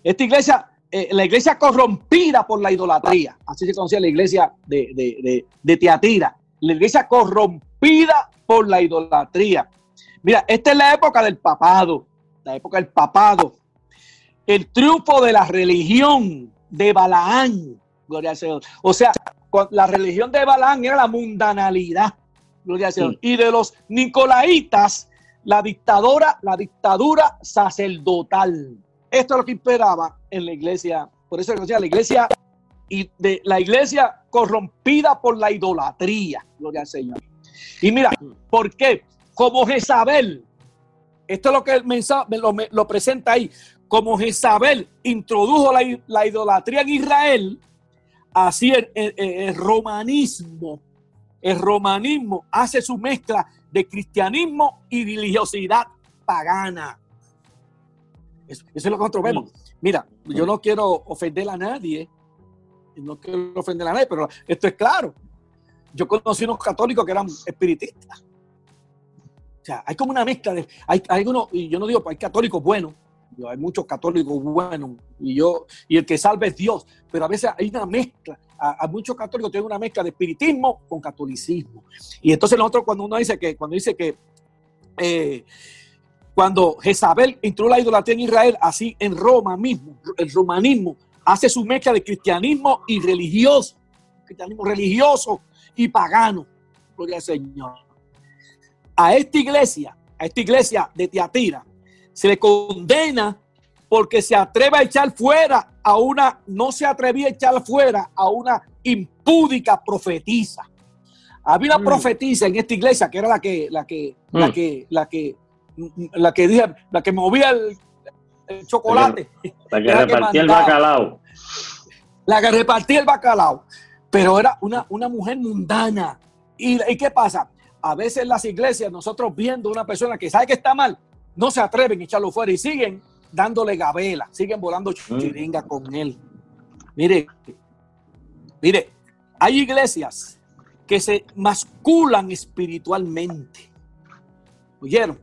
Esta iglesia, eh, la iglesia corrompida por la idolatría, así se conocía la iglesia de, de, de, de Tiatira, la iglesia corrompida por la idolatría. Mira, esta es la época del papado, la época del papado. El triunfo de la religión de Balaán, gloria al Señor. O sea, la religión de Balaán era la mundanalidad, gloria al Señor. Sí. Y de los nicolaitas, la dictadura, la dictadura sacerdotal. Esto es lo que imperaba en la iglesia. Por eso decía la iglesia y de la iglesia corrompida por la idolatría, gloria al Señor. Y mira, ¿por qué? Como Jezabel, esto es lo que el mensaje lo, lo presenta ahí, como Jezabel introdujo la, la idolatría en Israel, así el romanismo, el romanismo hace su mezcla de cristianismo y religiosidad pagana. Eso, eso es lo que nosotros vemos. Mira, yo no quiero ofender a nadie, no quiero ofender a nadie, pero esto es claro. Yo conocí unos católicos que eran espiritistas. O sea, hay como una mezcla de. Hay, hay uno, y yo no digo, hay católicos buenos, hay muchos católicos buenos, y yo, y el que salve es Dios, pero a veces hay una mezcla. A, a muchos católicos tienen una mezcla de espiritismo con catolicismo. Y entonces nosotros, cuando uno dice que, cuando dice que eh, cuando Jezabel introdujo la idolatría en Israel, así en Roma mismo, el romanismo hace su mezcla de cristianismo y religioso, cristianismo religioso y pagano. Gloria al Señor. A esta iglesia, a esta iglesia de Tiatira, se le condena porque se atreve a echar fuera a una, no se atrevía a echar fuera a una impúdica profetisa. Había una Mm. profetisa en esta iglesia que era la que, la que, la Mm. que, la que, la que dije, la que movía el, el chocolate, La que Era que repartía el bacalao. la que repartía el bacalao, pero era una, una mujer mundana. ¿Y, ¿Y qué pasa? A veces las iglesias, nosotros viendo una persona que sabe que está mal, no se atreven a echarlo fuera y siguen dándole gabela, siguen volando chiringa con él. Mire, mire, hay iglesias que se masculan espiritualmente. ¿Oyeron?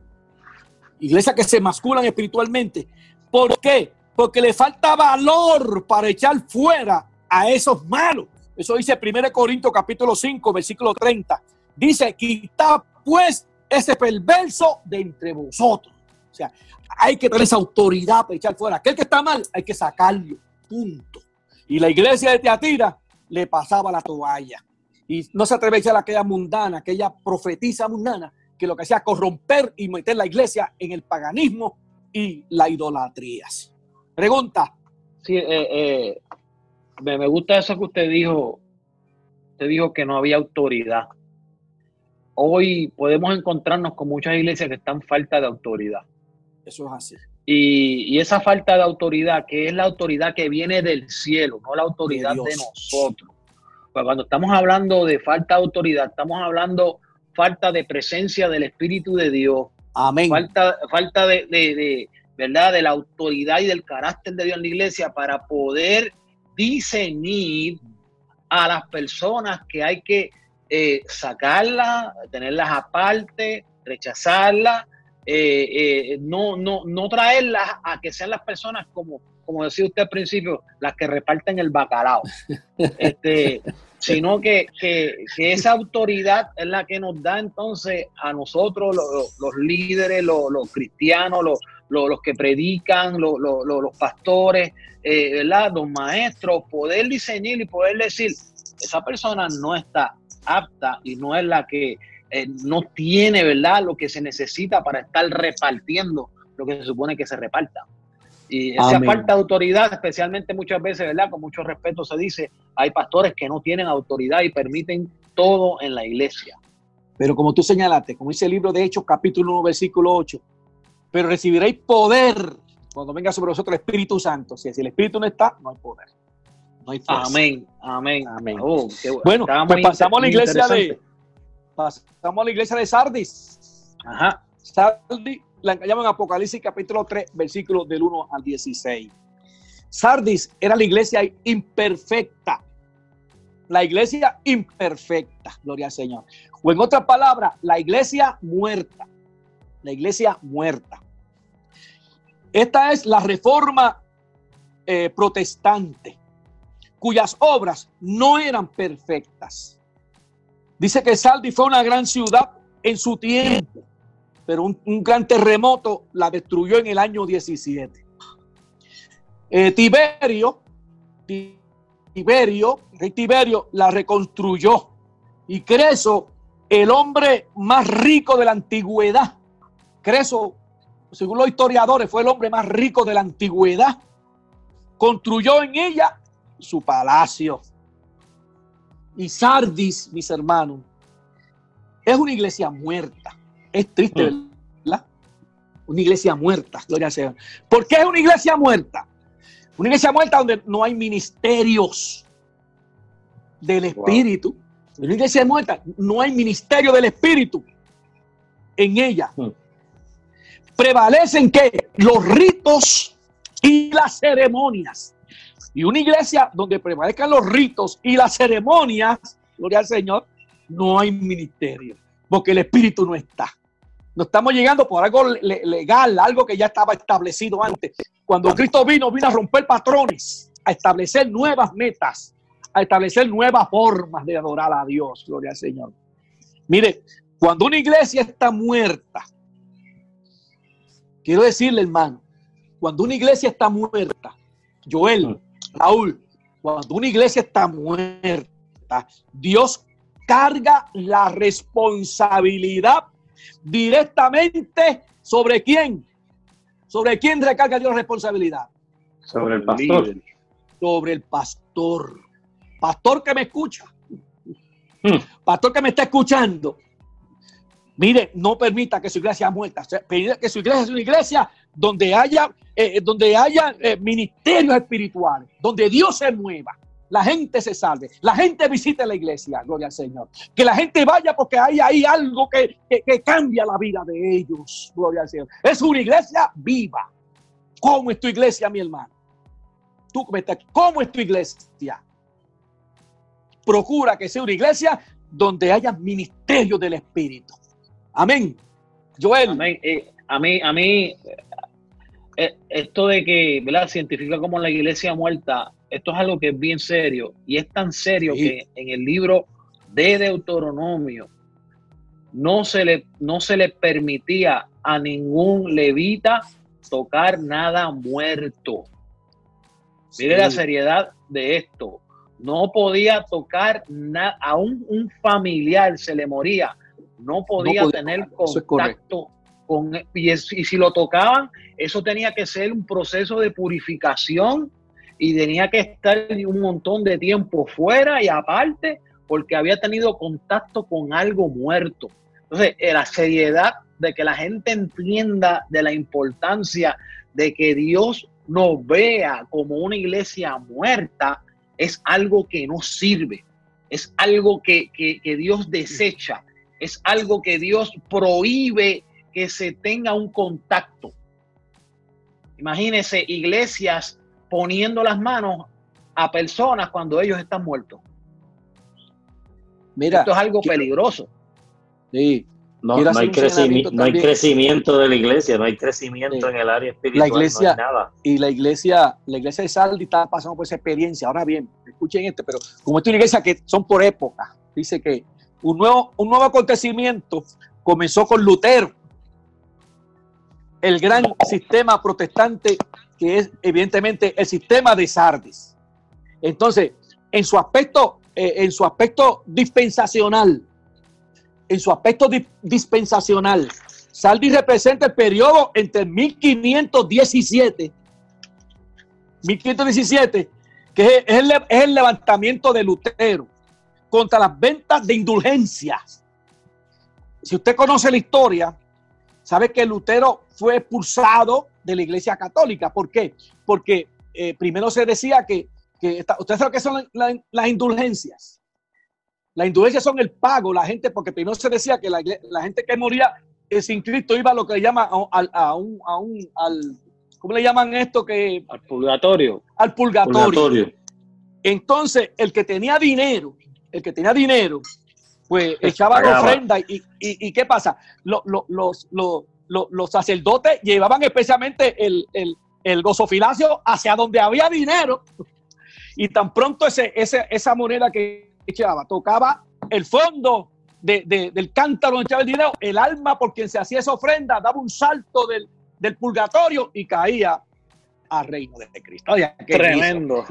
Iglesias que se masculan espiritualmente. ¿Por qué? Porque le falta valor para echar fuera a esos malos. Eso dice 1 Corintios capítulo 5, versículo 30. Dice, quita pues ese perverso de entre vosotros. O sea, hay que tener esa autoridad para echar fuera. Aquel que está mal, hay que sacarlo. Punto. Y la iglesia de Teatira le pasaba la toalla. Y no se atreve a echar aquella mundana, aquella profetisa mundana, que lo que hacía corromper y meter la iglesia en el paganismo y la idolatría. Pregunta. Sí, eh, eh, me gusta eso que usted dijo. Usted dijo que no había autoridad. Hoy podemos encontrarnos con muchas iglesias que están falta de autoridad. Eso es así. Y, y esa falta de autoridad, que es la autoridad que viene del cielo, no la autoridad De nosotros. Pues cuando estamos hablando de falta de autoridad, estamos hablando falta de presencia del Espíritu de Dios, Amén. falta, falta de, de- de, ¿verdad? de la autoridad y del carácter de Dios en la iglesia para poder discernir a las personas que hay que eh, sacarlas, tenerlas aparte, rechazarlas, eh, eh, no, no, no traerlas a que sean las personas como, como decía usted al principio, las que reparten el bacalao. este, sino que, que, que esa autoridad es la que nos da entonces a nosotros, los, los líderes, los, los cristianos, los, los, que predican, los, los, los pastores, eh, ¿verdad? los maestros, poder diseñar y poder decir, esa persona no está apta y no es la que, eh, no tiene, ¿verdad?, lo que se necesita para estar repartiendo lo que se supone que se reparta. Y esa Amén. falta de autoridad, especialmente muchas veces, ¿verdad? Con mucho respeto se dice, hay pastores que no tienen autoridad y permiten todo en la iglesia. Pero como tú señalaste, como dice el libro de Hechos, capítulo 1, versículo 8, pero recibiréis poder cuando venga sobre vosotros el Espíritu Santo. Si el Espíritu no está, no hay poder. No hay fuerza. Amén, amén. Amén. Oh, qué Bueno, pues pasamos a la iglesia de pasamos a la iglesia de Sardis. Ajá. Sardis la llaman Apocalipsis capítulo 3, versículos del 1 al 16. Sardis era la iglesia imperfecta. La iglesia imperfecta, gloria al Señor. O en otras palabras, la iglesia muerta. La iglesia muerta. Esta es la reforma eh, protestante, cuyas obras no eran perfectas. Dice que Sardis fue una gran ciudad en su tiempo, pero un, gran terremoto la destruyó en el año 17. Eh, Tiberio, Ti- Tiberio, rey Tiberio, la reconstruyó y Creso, el hombre más rico de la antigüedad, Creso, según los historiadores, fue el hombre más rico de la antigüedad, construyó en ella su palacio. Y Sardis, mis hermanos, es una iglesia muerta. Es triste, ¿verdad? Una iglesia muerta, gloria al Señor. ¿Por qué es una iglesia muerta? Una iglesia muerta donde no hay ministerios del Espíritu. Una iglesia muerta, no hay ministerio del Espíritu en ella. Hmm. Prevalecen que los ritos y las ceremonias. Y una iglesia donde prevalezcan los ritos y las ceremonias, gloria al Señor, no hay ministerio, porque el Espíritu no está. No estamos llegando por algo le- legal, algo que ya estaba establecido antes. Cuando Cristo vino, vino a romper patrones, a establecer nuevas metas, a establecer nuevas formas de adorar a Dios, gloria al Señor. Mire, cuando una iglesia está muerta, quiero decirle, hermano, cuando una iglesia está muerta, Joel, Raúl, cuando una iglesia está muerta, Dios carga la responsabilidad directamente sobre quién. ¿Sobre quién recarga Dios responsabilidad? Sobre el pastor. Sobre el pastor. Pastor que me escucha. Hmm. Pastor que me está escuchando. Mire, no permita que su iglesia muerta. Permita que su iglesia sea una iglesia donde haya, eh, donde haya eh, ministerios espirituales, donde Dios se mueva, la gente se salve, la gente visite la iglesia, gloria al Señor. Que la gente vaya porque hay ahí algo que, que- cambia la vida de ellos, gloria al Señor. Es una iglesia viva. ¿Cómo es tu iglesia, mi hermano? Tú me estás ¿cómo es tu iglesia? Procura que sea una iglesia donde haya ministerio del Espíritu. Amén. Joel. Amén. Eh, a mí, a mí, esto de que, ¿verdad? Se identifica como la iglesia muerta, esto es algo que es bien serio. Y es tan serio Sí. que en el libro de Deuteronomio no se le, no se le permitía a ningún levita tocar nada muerto. Mire la seriedad de esto. No podía tocar nada, a un, un familiar se le moría. No podía, podía tener contacto y, si lo tocaban, eso tenía que ser un proceso de purificación y tenía que estar un montón de tiempo fuera y aparte porque había tenido contacto con algo muerto. Entonces, eh, la seriedad de que la gente entienda de la importancia de que Dios nos vea como una iglesia muerta es algo que no sirve, es algo que Dios desecha, es algo que Dios prohíbe que se tenga un contacto. Imagínense iglesias poniendo las manos a personas cuando ellos están muertos. Mira, Esto es algo quiero- peligroso. sí, No, no hay, un crecimi- señalamiento no hay crecimiento de la iglesia, no hay crecimiento Sí. en el área espiritual, iglesia- no hay nada. y la iglesia, la iglesia de Saldi está pasando por esa experiencia. Ahora bien, escuchen esto, pero como esta es una iglesia que son por época, dice que un nuevo, un nuevo acontecimiento comenzó con Lutero, el gran sistema protestante que es evidentemente el sistema de Sardis. Entonces, en su aspecto, eh, en su aspecto dispensacional, en su aspecto dispensacional. Salvi representa el periodo entre 1517, 1517, que es el, levantamiento de Lutero contra las ventas de indulgencias. Si usted conoce la historia, sabe que Lutero fue expulsado de la iglesia católica. ¿Por qué? Porque eh, primero se decía que, que usted sabe qué son las indulgencias. Las indulgencias son el pago, la gente, porque primero se decía que la, gente que moría sin Cristo iba a lo que le llama a, un, a un, al, ¿cómo le llaman esto? Que, al purgatorio. Al purgatorio. Entonces, el que tenía dinero, el que tenía dinero, pues echaba la ofrenda. Y, y, qué pasa? los, los, los, sacerdotes llevaban especialmente el, el, el gozofilacio hacia donde había dinero. Y tan pronto ese, ese, esa moneda que echaba tocaba el fondo del cántaro donde echaba el dinero, el alma por quien se hacía esa ofrenda daba un salto del, del purgatorio y caía al reino de Cristo. Tremendo.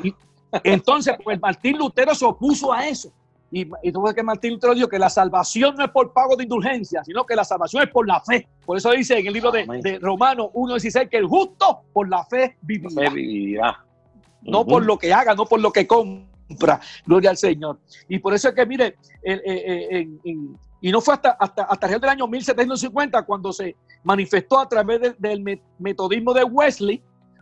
entonces, pues Martín Lutero se opuso a eso. Y, y tú ves que Martín Lutero dijo que la salvación no es por pago de indulgencia, sino que la salvación es por la fe. Por eso dice en el libro de, de Romanos 1.16 que el justo por la fe vivirá. No por lo que haga, no por lo que compra. Gloria al Señor. Y por eso es que, mire, y no fue hasta, hasta, hasta el año 1750 cuando se manifestó a través del metodismo de Wesley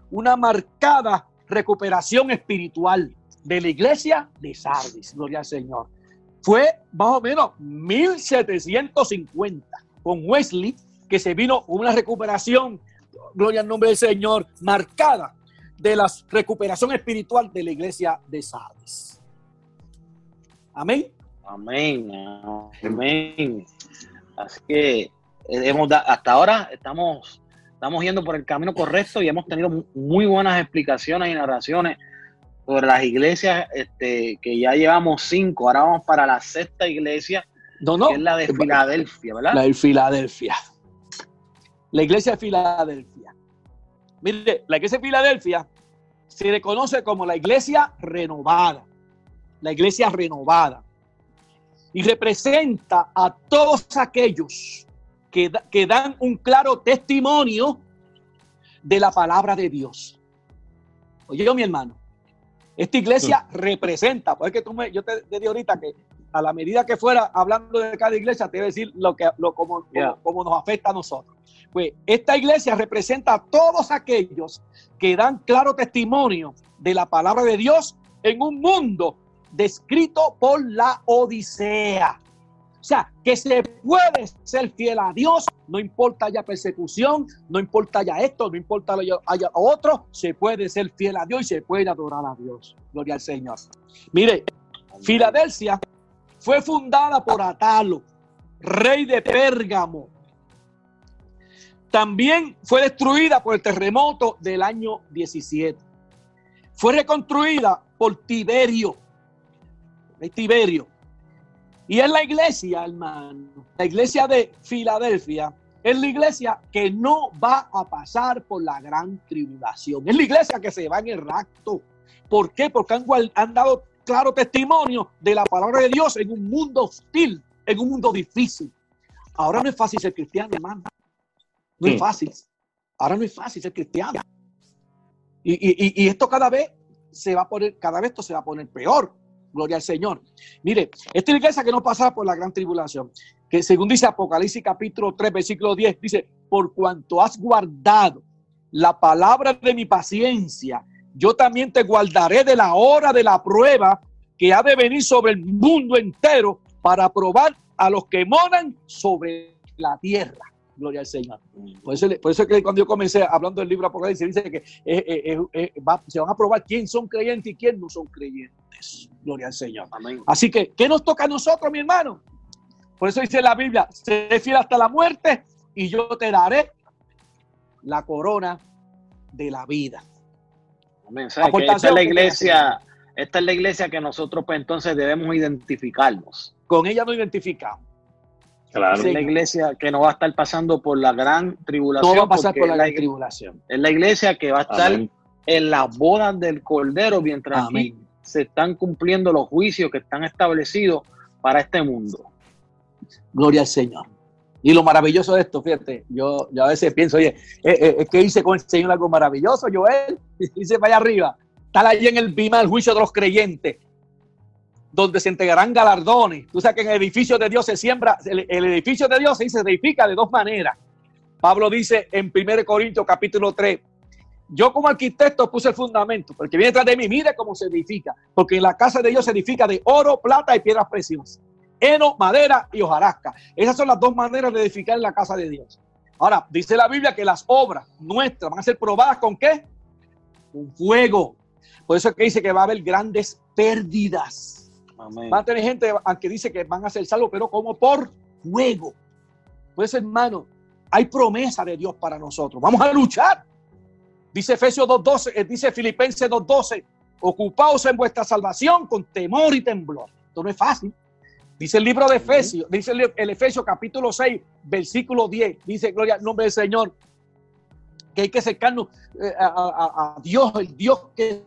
una marcada recuperación espiritual de la iglesia de Sardis. Gloria al Señor fue más o menos 1750 con Wesley, que se vino una recuperación, gloria al nombre del Señor, marcada de la recuperación espiritual de la iglesia de Sardes. Amén. Amén. Amén. Así que hemos hasta ahora estamos, estamos yendo por el camino correcto y hemos tenido muy buenas explicaciones y narraciones sobre las iglesias, este, que ya llevamos cinco, ahora vamos para la sexta iglesia, no, no, que es la de Filadelfia, ¿verdad? La de Filadelfia. La iglesia de Filadelfia. Mire, la iglesia de Filadelfia se le conoce como la iglesia renovada. La iglesia renovada. Y representa a todos aquellos que, que dan un claro testimonio de la palabra de Dios. Oye, mi hermano, esta iglesia representa, porque tú me, yo te, di ahorita que a la medida que fuera hablando de cada iglesia, te voy a decir lo que, lo, como, nos afecta a nosotros. Pues esta iglesia representa a todos aquellos que dan claro testimonio de la palabra de Dios en un mundo descrito por la Odisea. O sea, que se puede ser fiel a Dios, no importa haya persecución, no importa haya esto, no importa haya otro, se puede ser fiel a Dios y se puede adorar a Dios. Gloria al Señor. Mire, Filadelfia fue fundada por Atalo, rey de Pérgamo. También fue destruida por el terremoto del año 17. Fue reconstruida por Tiberio. Tiberio y es la iglesia, hermano, la iglesia de Filadelfia, es la iglesia que no va a pasar por la gran tribulación. Es la iglesia que se va en el rapto. ¿Por qué? Porque han, han dado claro testimonio de la palabra de Dios en un mundo hostil, en un mundo difícil. Ahora no es fácil ser cristiano, hermano. No es fácil. Ahora no es fácil ser cristiano. Y, y, y, esto cada vez se va a poner, cada vez esto se va a poner peor. Gloria al Señor. Mire, esta iglesia que no pasa por la gran tribulación, que según dice Apocalipsis capítulo 3, versículo 10, dice, por cuanto has guardado la palabra de mi paciencia, yo también te guardaré de la hora de la prueba que ha de venir sobre el mundo entero para probar a los que moran sobre la tierra. Gloria al Señor. Por eso, por eso es que cuando yo comencé hablando del libro Apocalipsis, dice que eh, eh, eh, se van a probar quién son creyentes y quién no son creyentes. Gloria al Señor. Así que, ¿qué nos toca a nosotros, mi hermano? Por eso dice la Biblia, sé fiel hasta la muerte y yo te daré la corona de la vida. esta es la iglesia, esta es la iglesia que nosotros pues entonces debemos identificarnos. Con ella nos identificamos. Es la iglesia que no va a estar pasando por la gran tribulación. No va a pasar por la, gran tribulación. Es la iglesia que va a estar en las bodas del Cordero mientras se están cumpliendo los juicios que están establecidos para este mundo. Gloria al Señor. Y lo maravilloso de esto, fíjate, yo, yo a veces pienso, oye, eh, eh, ¿qué hice con el Señor algo maravilloso, Joel? Dice para allá arriba, está allí en el bima del juicio de los creyentes, donde se entregarán galardones. Tú sabes que en el edificio de Dios se siembra, el, edificio de Dios se, se edifica de dos maneras. Pablo dice en 1 Corintios capítulo 3, yo como arquitecto puse el fundamento, porque viene detrás de mí, mire cómo se edifica, porque en la casa de Dios se edifica de oro, plata y piedras preciosas heno, madera y hojarasca. Esas son las dos maneras de edificar en la casa de Dios. Ahora, dice la Biblia que las obras nuestras van a ser probadas con qué? Con fuego. Por eso es que dice que va a haber grandes pérdidas. Amén. Va a tener gente que dice que van a ser salvos, pero como por fuego. Pues hermano, hay promesa de Dios para nosotros. Vamos a luchar. Dice Efesios 2.12, eh, dice Filipenses 2.12, ocupaos en vuestra salvación con temor y temblor. Esto no es fácil. Dice el libro de Efesios, dice el, el Efesios capítulo 6, versículo 10, dice, gloria al nombre del Señor, que hay que acercarnos eh, a, Dios, el Dios que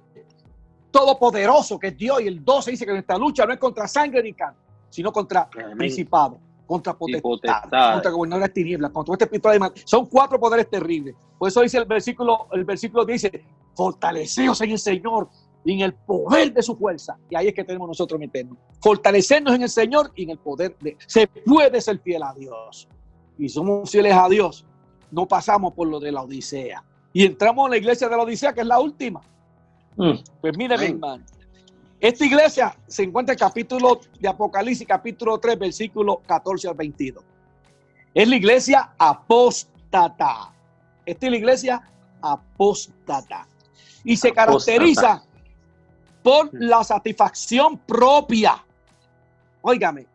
todopoderoso, que es Dios, y el 12 dice que nuestra lucha no es contra sangre ni carne, sino contra principado, contra potestad, contra gobernadores tinieblas, contra este espiritual Son cuatro poderes terribles. Por eso dice el versículo, el versículo dice, fortaleceos en el Señor y en el poder de su fuerza. Y ahí es que tenemos nosotros meternos. Fortalecernos en el Señor y en el poder de... Se puede ser fiel a Dios. Y somos fieles a Dios. No pasamos por lo de la Odisea. Y entramos en la iglesia de la Odisea, que es la última. Mm. Pues mire, mi hermano. Esta iglesia se encuentra en el capítulo de Apocalipsis, capítulo 3, versículo 14 al 22. Es la iglesia apóstata. Esta es la iglesia apóstata. Y se caracteriza por la satisfacción propia. Óigame,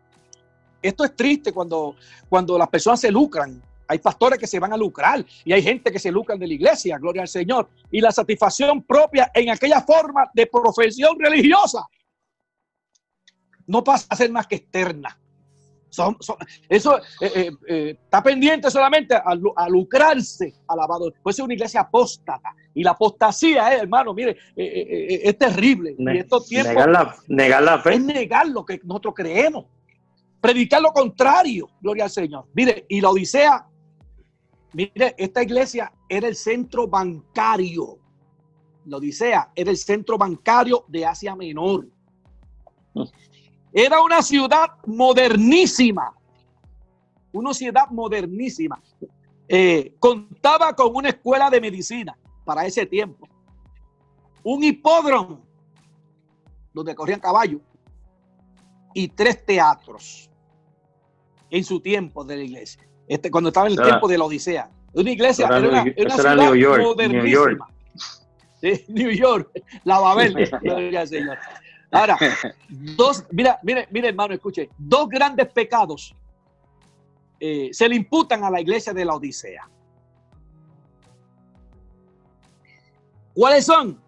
esto es triste cuando, cuando las personas se lucran. Hay pastores que se van a lucrar y hay gente que se lucran de la iglesia, gloria al Señor. Y la satisfacción propia en aquella forma de profesión religiosa no pasa a ser más que externa eso eh, eh, eh, está pendiente solamente a, lucrarse, alabado. Puede ser una iglesia apóstata. Y la apostasía, hermano, mire, es terrible. negar, la, negar la fe. Es negar lo que nosotros creemos. Predicar lo contrario, gloria al Señor. Mire, y la Odisea, mire, esta iglesia era el centro bancario. La Odisea era el centro bancario de Asia Menor. Era una ciudad modernísima, una ciudad modernísima. Eh, contaba con una escuela de medicina para ese tiempo, un hipódromo donde corrían caballos y tres teatros en su tiempo de la iglesia. Este, cuando estaba en el tiempo de la Odisea. Una iglesia, era, una, ciudad New York, modernísima. New York, la Babel, Señor. Ahora, dos, mira, mire, mire, hermano, escuche, dos grandes pecados eh, se le imputan a la iglesia de la Odisea. ¿Cuáles son?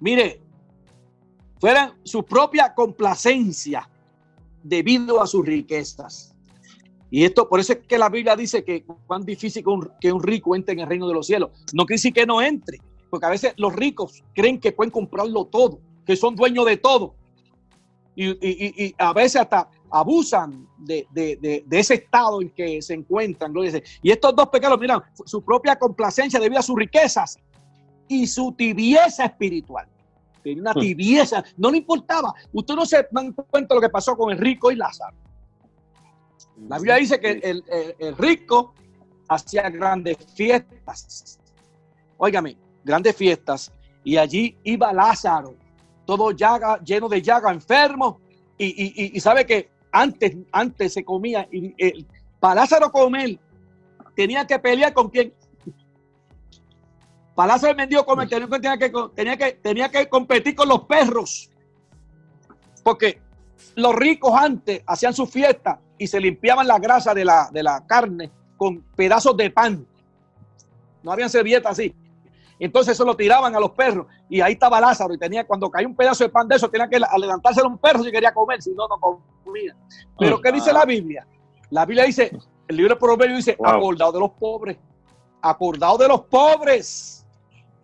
Mire, fueran su propia complacencia debido a sus riquezas. Y esto, por eso es que la Biblia dice que cuán difícil que un, que un rico entre en el reino de los cielos. No quiere decir que no entre, porque a veces los ricos creen que pueden comprarlo todo que son dueños de todo. Y, a veces hasta abusan de, ese estado en que se encuentran. Y estos dos pecados, miran, su propia complacencia debido a sus riquezas y su tibieza espiritual. Tenía una hmm. tibieza, no le importaba. Usted no se dan cuenta lo que pasó con el rico y Lázaro. La Biblia dice que el, el rico hacía grandes fiestas. Óigame, grandes fiestas. Y allí iba Lázaro todo llaga, lleno de llaga, enfermo. Y, sabe que antes, antes se comía, y, para Lázaro comer, tenía que pelear con quién. Para Lázaro vendió comer, tenía que, tenía, que, tenía que competir con los perros. Porque los ricos antes hacían su fiesta y se limpiaban la grasa de la, de la carne con pedazos de pan. No habían servilletas así. Entonces eso lo tiraban a los perros y ahí estaba Lázaro y tenía cuando caía un pedazo de pan de eso tenía que levantarse a un perro si quería comer, si no, no comía. Pero ¿qué dice la Biblia? La Biblia dice, el libro de Proverbios dice, acordado de los pobres, acordado de los pobres.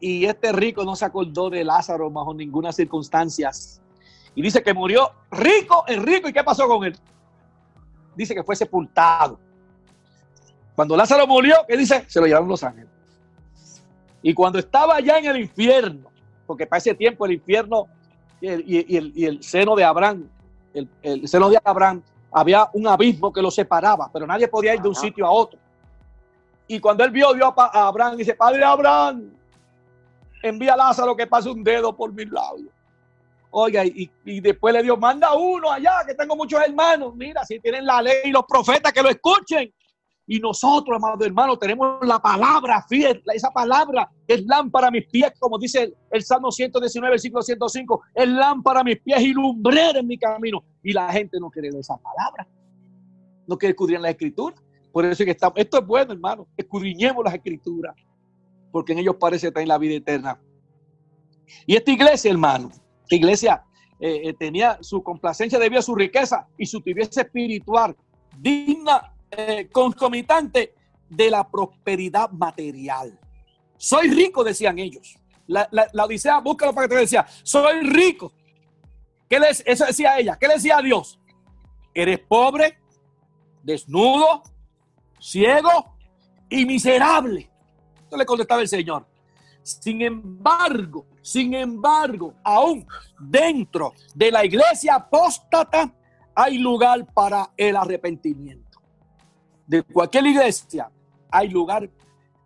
Y este rico no se acordó de Lázaro bajo ninguna circunstancia. Y dice que murió rico, el rico, ¿y qué pasó con él? Dice que fue sepultado. Cuando Lázaro murió, ¿qué dice? Se lo llevaron los ángeles. Y cuando estaba ya en el infierno, porque para ese tiempo el infierno y el, seno de Abraham, el, seno de Abraham, había un abismo que lo separaba, pero nadie podía ir de un sitio a otro. Y cuando él vio, vio a, Abraham y dice, Padre Abraham, envía a Lázaro que pase un dedo por mis labios. Oiga, y, y, después le dio, manda uno allá, que tengo muchos hermanos. Mira, si tienen la ley y los profetas que lo escuchen. Y nosotros, amados hermanos, tenemos la palabra fiel, esa palabra es lámpara a mis pies, como dice el, Salmo 119, versículo 105, es lámpara a mis pies y lumbrera en mi camino. Y la gente no quiere esa palabra, no quiere escudriñar la escritura. Por eso es que estamos, esto es bueno, hermano, escudriñemos las escrituras, porque en ellos parece estar en la vida eterna. Y esta iglesia, hermano, esta iglesia eh, eh, tenía su complacencia debido a su riqueza y su tibieza espiritual digna eh, concomitante de la prosperidad material. Soy rico, decían ellos. La, la, Odisea, búscalo para que te decía, soy rico. ¿Qué les, eso decía ella. ¿Qué le decía a Dios? Eres pobre, desnudo, ciego y miserable. Esto le contestaba el Señor. Sin embargo, sin embargo, aún dentro de la iglesia apóstata hay lugar para el arrepentimiento de cualquier iglesia hay lugar,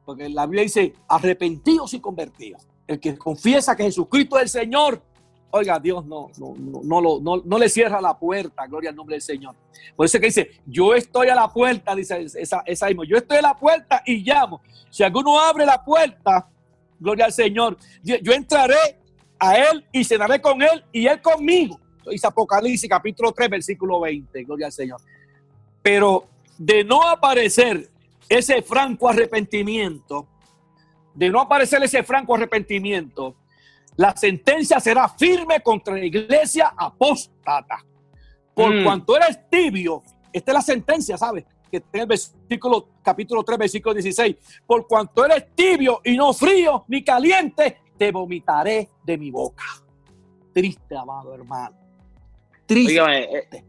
porque la Biblia dice arrepentidos y convertidos. El que confiesa que Jesucristo es el Señor, oiga, Dios no, no, no, no, no, le cierra la puerta, gloria al nombre del Señor. Por eso que dice, yo estoy a la puerta, dice esa, esa yo estoy a la puerta y llamo. Si alguno abre la puerta, gloria al Señor, yo entraré a él y cenaré con él y él conmigo. Dice Apocalipsis capítulo 3, versículo 20, gloria al Señor. Pero de no aparecer ese franco arrepentimiento, de no aparecer ese franco arrepentimiento, la sentencia será firme contra la iglesia apóstata. Por mm. cuanto eres tibio, esta es la sentencia, ¿sabes? Que está en el versículo, capítulo 3, versículo 16. Por cuanto eres tibio y no frío ni caliente, te vomitaré de mi boca. Triste, amado hermano. Triste. Eh,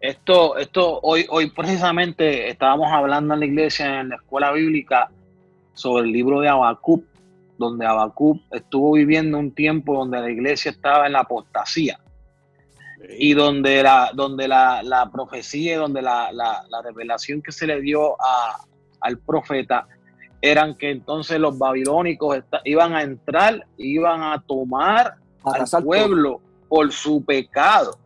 esto, esto hoy, hoy precisamente estábamos hablando en la iglesia, en la escuela bíblica, sobre el libro de Habacuc, donde Habacuc estuvo viviendo un tiempo donde la iglesia estaba en la apostasía y donde la, donde la, la profecía, donde la, la, revelación que se le dio a, al profeta eran que entonces los babilónicos iban a entrar, iban a tomar al pueblo por su pecado.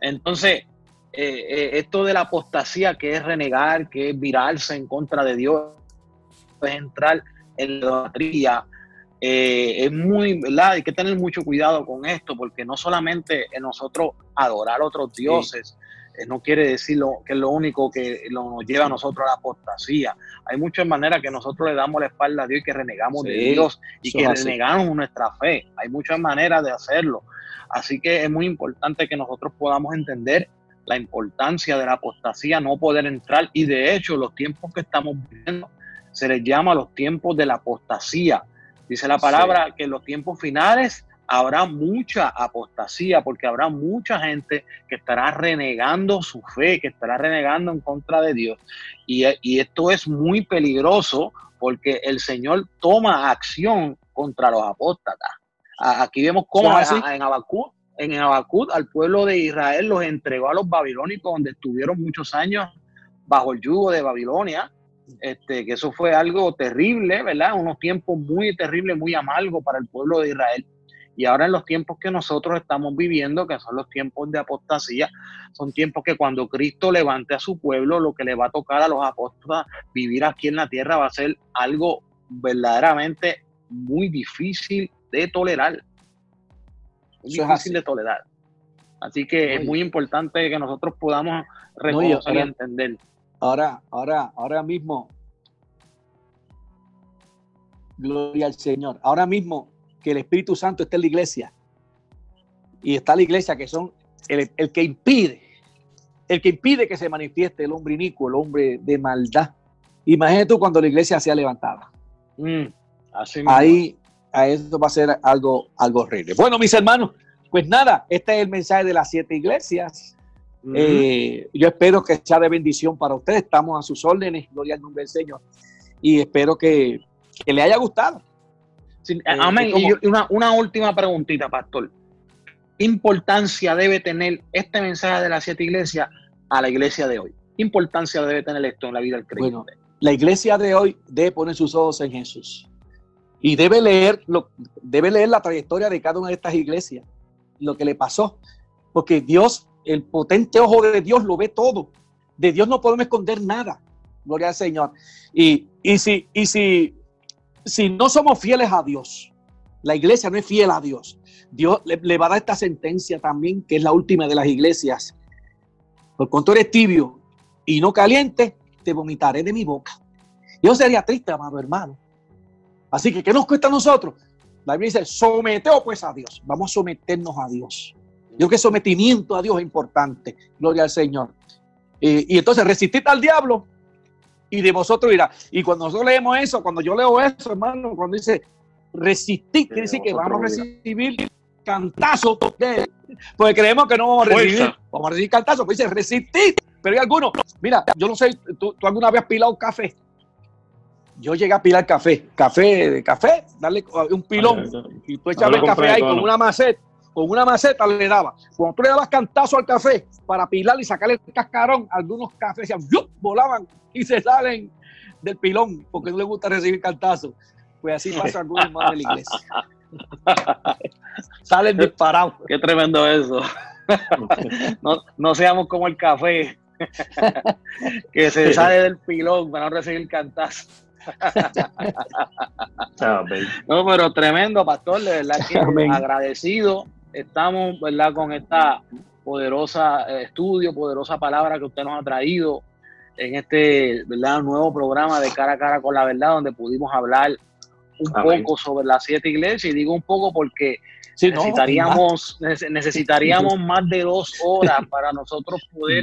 Entonces, eh, eh, esto de la apostasía, que es renegar, que es virarse en contra de Dios, es entrar en la idolatría, eh, es muy, ¿verdad? Hay que tener mucho cuidado con esto, porque no solamente en nosotros adorar a otros dioses, no quiere decir lo, que es lo único que nos lleva a nosotros a la apostasía. Hay muchas maneras que nosotros le damos la espalda a Dios y que renegamos de Dios y que renegamos nuestra fe. Hay muchas maneras de hacerlo. Así que es muy importante que nosotros podamos entender la importancia de la apostasía, no poder entrar. Y de hecho, los tiempos que estamos viviendo se les llama los tiempos de la apostasía. Dice la palabra que en los tiempos finales habrá mucha apostasía, porque habrá mucha gente que estará renegando su fe, que estará renegando en contra de Dios. Y, esto es muy peligroso porque el Señor toma acción contra los apóstatas. Aquí vemos cómo en Habacuc en Abacut al pueblo de Israel los entregó a los babilónicos, donde estuvieron muchos años bajo el yugo de Babilonia. Este, que eso fue algo terrible, ¿verdad? Unos tiempos muy terribles, muy amargos para el pueblo de Israel. Y ahora en los tiempos que nosotros estamos viviendo, que son los tiempos de apostasía, son tiempos que cuando Cristo levante a su pueblo, lo que le va a tocar a los apóstoles vivir aquí en la tierra va a ser algo verdaderamente muy difícil de tolerar es difícil de tolerar. Así que es muy importante que nosotros podamos reconocer y entender. Ahora, ahora, ahora mismo, gloria al Señor. Ahora mismo que el Espíritu Santo está en la iglesia y está la iglesia que son el, que impide, el que impide que se manifieste el hombre inicuo, el hombre de maldad. Imagínate tú cuando la iglesia sea levantada. Mm, así Ahí, a eso va a ser algo, algo horrible. Bueno, mis hermanos, pues nada, este es el mensaje de las siete iglesias. Eh, yo espero que sea de bendición para ustedes. Estamos a sus órdenes, gloria al nombre del Señor. Y espero que, le haya gustado. Eh, amén. Y una, una última preguntita, pastor. ¿Qué importancia debe tener este mensaje de las siete iglesias a la iglesia de hoy? ¿Qué importancia debe tener esto en la vida del creyente? Bueno, la iglesia de hoy debe poner sus ojos en Jesús y debe leer, lo, debe leer la trayectoria de cada una de estas iglesias, lo que le pasó, porque Dios, el potente ojo de Dios lo ve todo. De Dios no podemos esconder nada. Gloria al Señor. Y, si, y si, si no somos fieles a Dios, la iglesia no es fiel a Dios, Dios le, va a dar esta sentencia también, que es la última de las iglesias. Por cuanto eres tibio y no caliente, te vomitaré de mi boca. Yo sería triste, amado hermano. Así que, ¿qué nos cuesta a nosotros? La Biblia dice, someteo pues a Dios. Vamos a someternos a Dios. Yo creo que sometimiento a Dios es importante. Gloria al Señor. y entonces resistid al diablo y de vosotros irá. Y cuando nosotros leemos eso, cuando yo leo eso, hermano, cuando dice resistir, quiere decir que vamos a recibir cantazo porque creemos que no vamos a recibir, vamos a recibir cantazo, pues dice resistir. Pero hay algunos, mira, yo no sé, ¿tú, tú alguna vez has pilado café? Yo llegué a pilar café, café, café, darle un pilón, y tú echabas el café ahí con una maceta, con una maceta le daba. Cuando tú le dabas cantazo al café para pilar y sacarle el cascarón, algunos cafés volaban y se salen del pilón porque no les gusta recibir cantazo. Pues así pasa algunos hermanos de la iglesia. Salen disparados. Qué tremendo eso. no, no seamos como el café que se sale del pilón para no recibir cantazo. no, pero tremendo, pastor, de verdad que agradecido. Estamos, ¿verdad?, con esta poderosa eh, estudio, poderosa palabra que usted nos ha traído en este, ¿verdad?, nuevo programa de cara a cara con la verdad, donde pudimos hablar un poco sobre las siete iglesias. Y digo un poco porque necesitaríamos, necesitaríamos más de dos horas para nosotros poder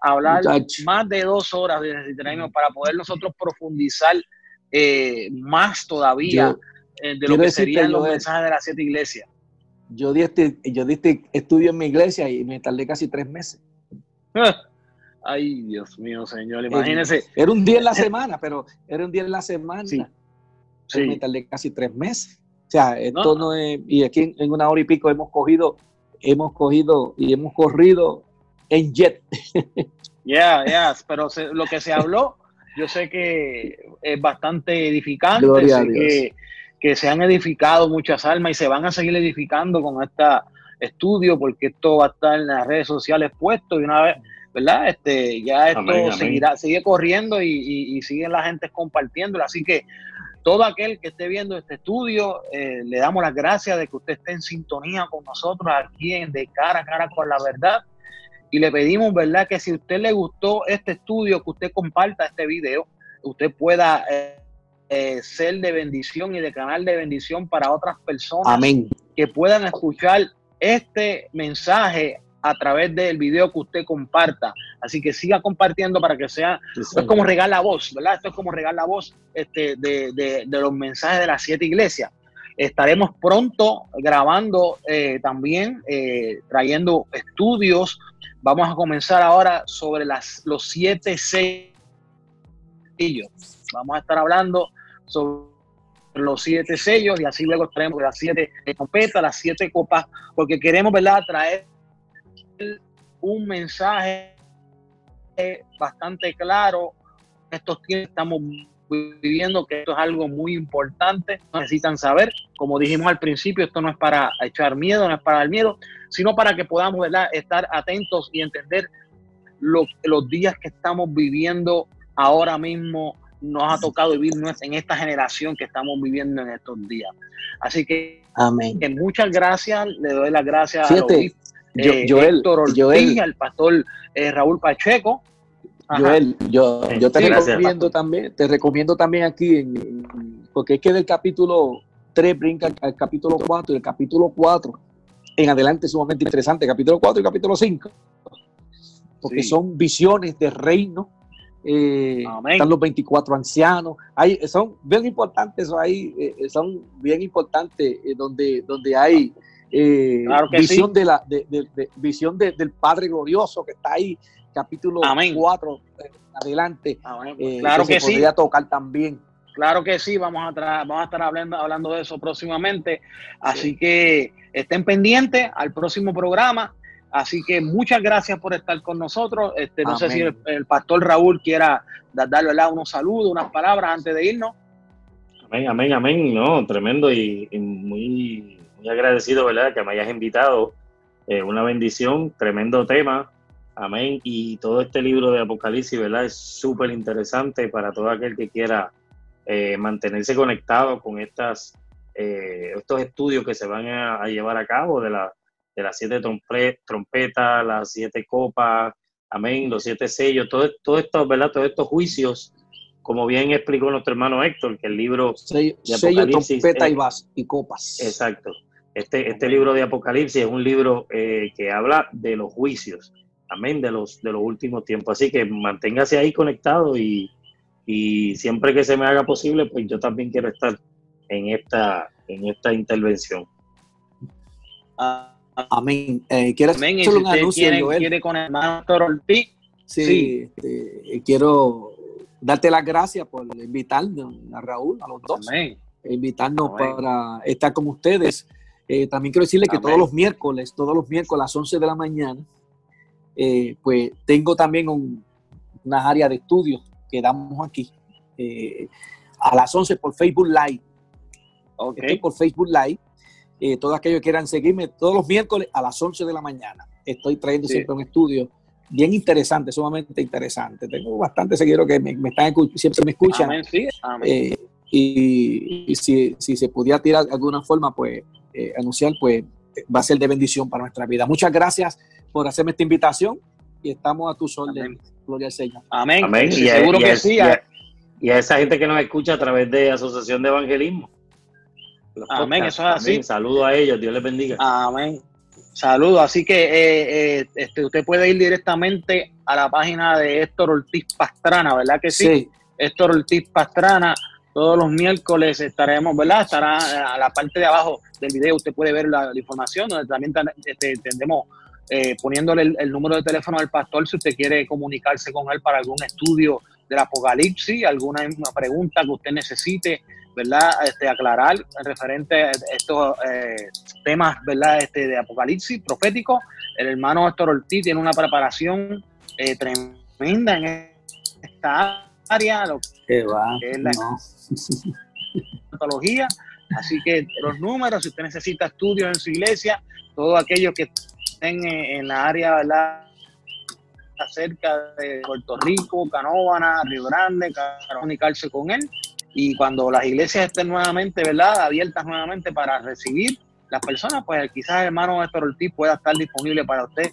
hablar, más de dos horas necesitaríamos para poder nosotros profundizar eh, más todavía eh, de lo que serían los mensajes de las siete iglesias. Yo di, este, yo di este estudio en mi iglesia y me tardé casi tres meses. Ay, Dios mío, Señor, imagínese. Era un día en la semana, pero era un día en la semana. Sí. Me tardé casi tres meses. O sea, esto no, es. Y aquí en, una hora y pico hemos cogido, hemos cogido y hemos corrido en jet. Ya, ya, pero lo que se habló yo sé que es bastante edificante, que, que, se han edificado muchas almas y se van a seguir edificando con este estudio, porque esto va a estar en las redes sociales puesto y una vez, ¿verdad? Este, ya esto seguirá, sigue corriendo y, y, sigue la gente compartiéndolo. Así que todo aquel que esté viendo este estudio, eh, le damos las gracias de que usted esté en sintonía con nosotros aquí en De Cara a Cara con la Verdad y le pedimos, ¿verdad?, que si a usted le gustó este estudio, que usted comparta este video, usted pueda eh, eh, ser de bendición y de canal de bendición para otras personas que puedan escuchar este mensaje a través del video que usted comparta. Así que siga compartiendo para que sea, esto es como regar la voz, ¿verdad? Esto es como regar la voz este, de, de, de los mensajes de las siete iglesias. Estaremos pronto grabando eh, también, trayendo estudios Vamos a comenzar ahora sobre las, los siete sellos. Vamos a estar hablando sobre los siete sellos y así luego traemos las siete trompetas, las siete copas, porque queremos, ¿verdad?, traer un mensaje bastante claro. Estos tiempos estamos viviendo que esto es algo muy importante, necesitan saber, como dijimos al principio, esto no es para echar miedo, no es para el miedo, sino para que podamos ¿verdad? estar atentos y entender lo, los días que estamos viviendo ahora mismo nos ha tocado vivir en esta generación que estamos viviendo en estos días. Así que, Amén. que muchas gracias, le doy las gracias a eh, Joel, Joel, al pastor eh, Raúl Pacheco, Joel, yo, yo te recomiendo también, te recomiendo también aquí, porque es que del capítulo 3 brinca al capítulo 4 y el capítulo 4 en adelante es sumamente interesante, capítulo 4 y capítulo 5, porque son visiones de reino eh, están los 24 ancianos, hay, son bien importantes, hay, eh, son bien importantes donde, donde hay visión, de la, de, visión del Padre Glorioso que está ahí, capítulo 4 adelante, claro que, se sí. podría tocar también. Claro que sí, vamos a, vamos a estar hablando, hablando de eso próximamente. Así que estén pendientes al próximo programa. Así que muchas gracias por estar con nosotros. Este, no sé si el, pastor Raúl quiera darle unos saludos, unas palabras antes de irnos. Amén, amén, amén. No, tremendo y, muy, muy agradecido, ¿verdad? Que me hayas invitado. Eh, una bendición, tremendo tema. Amén. Y todo este libro de Apocalipsis, ¿verdad? Es súper interesante para todo aquel que quiera eh, mantenerse conectado con estas, eh, estos estudios que se van a, llevar a cabo de, la, de las siete trompetas, las siete copas, amén, los siete sellos, todo, todo esto, ¿verdad? Todos estos juicios, como bien explicó nuestro hermano Héctor, que el libro sello, de Apocalipsis... trompeta y, vas, y copas. Exacto. Este, este libro de Apocalipsis es un libro eh, que habla de los juicios, amén, de los, de los últimos tiempos. Así que manténgase ahí conectado y, y siempre que se me haga posible, pues yo también quiero estar en esta, en esta intervención. Ah, amén. Eh, ¿Quieres amén. Si usted quiere, quiere, con el hermano Ortiz? Sí, sí. Este, quiero darte las gracias por invitarnos a Raúl, a los dos. Amén. Invitarnos para estar con ustedes. Eh, también quiero decirle que todos los miércoles, todos los miércoles a las 11 de la mañana, eh, pues tengo también un, unas áreas de estudio quedamos aquí eh, a las 11 por Facebook Live. Okay. por Facebook Live. Eh, todos aquellos que quieran seguirme todos los miércoles a las 11 de la mañana. Estoy trayendo siempre un estudio bien interesante, sumamente interesante. Tengo bastante seguidores que me, están siempre me escuchan. Eh, y, si, se pudiera tirar de alguna forma, pues anunciar, pues va a ser de bendición para nuestra vida. Muchas gracias por hacerme esta invitación y estamos a tus órdenes. Gloria al Señor. Amén. Y seguro que sí. Y a, esa gente que nos escucha a través de Asociación de Evangelismo. Amén, eso es así. Saludos a ellos, Dios les bendiga. Amén. Saludos, así que eh, eh, este, usted puede ir directamente a la página de Héctor Ortiz Pastrana, ¿verdad que sí? sí. Héctor Ortiz Pastrana, todos los miércoles estaremos, ¿verdad? Estará a la parte de abajo del video, usted puede ver la, información, donde también este, tendremos eh, poniéndole el, número de teléfono al pastor si usted quiere comunicarse con él para algún estudio del Apocalipsis, alguna pregunta que usted necesite, ¿verdad? Este, aclarar referente a estos eh, temas, ¿verdad? Este, de Apocalipsis profético. El hermano Héctor Ortiz tiene una preparación eh, tremenda en esta área, lo que va, es la patología. Así que los números, si usted necesita estudios en su iglesia, todo aquello que en, la área, ¿verdad? cerca de Puerto Rico, Canóvana, Río Grande, comunicarse con él. Y cuando las iglesias estén nuevamente, ¿verdad?, abiertas nuevamente para recibir las personas, pues quizás el hermano Néstor Ortiz pueda estar disponible para usted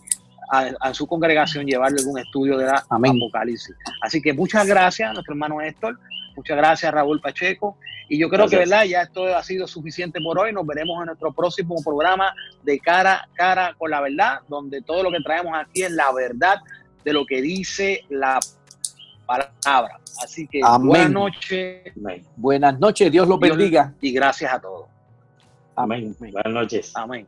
a, su congregación llevarle algún estudio de la Apocalipsis. Así que muchas gracias a nuestro hermano Néstor, muchas gracias Raúl Pacheco y yo creo que, ¿verdad? Ya esto ha sido suficiente por hoy. Nos veremos en nuestro próximo programa de cara a cara con la verdad, donde todo lo que traemos aquí es la verdad de lo que dice la palabra. Así que buenas noches. Buenas noches, Dios los bendiga. Y gracias a todos. Amén. Buenas noches. Amén.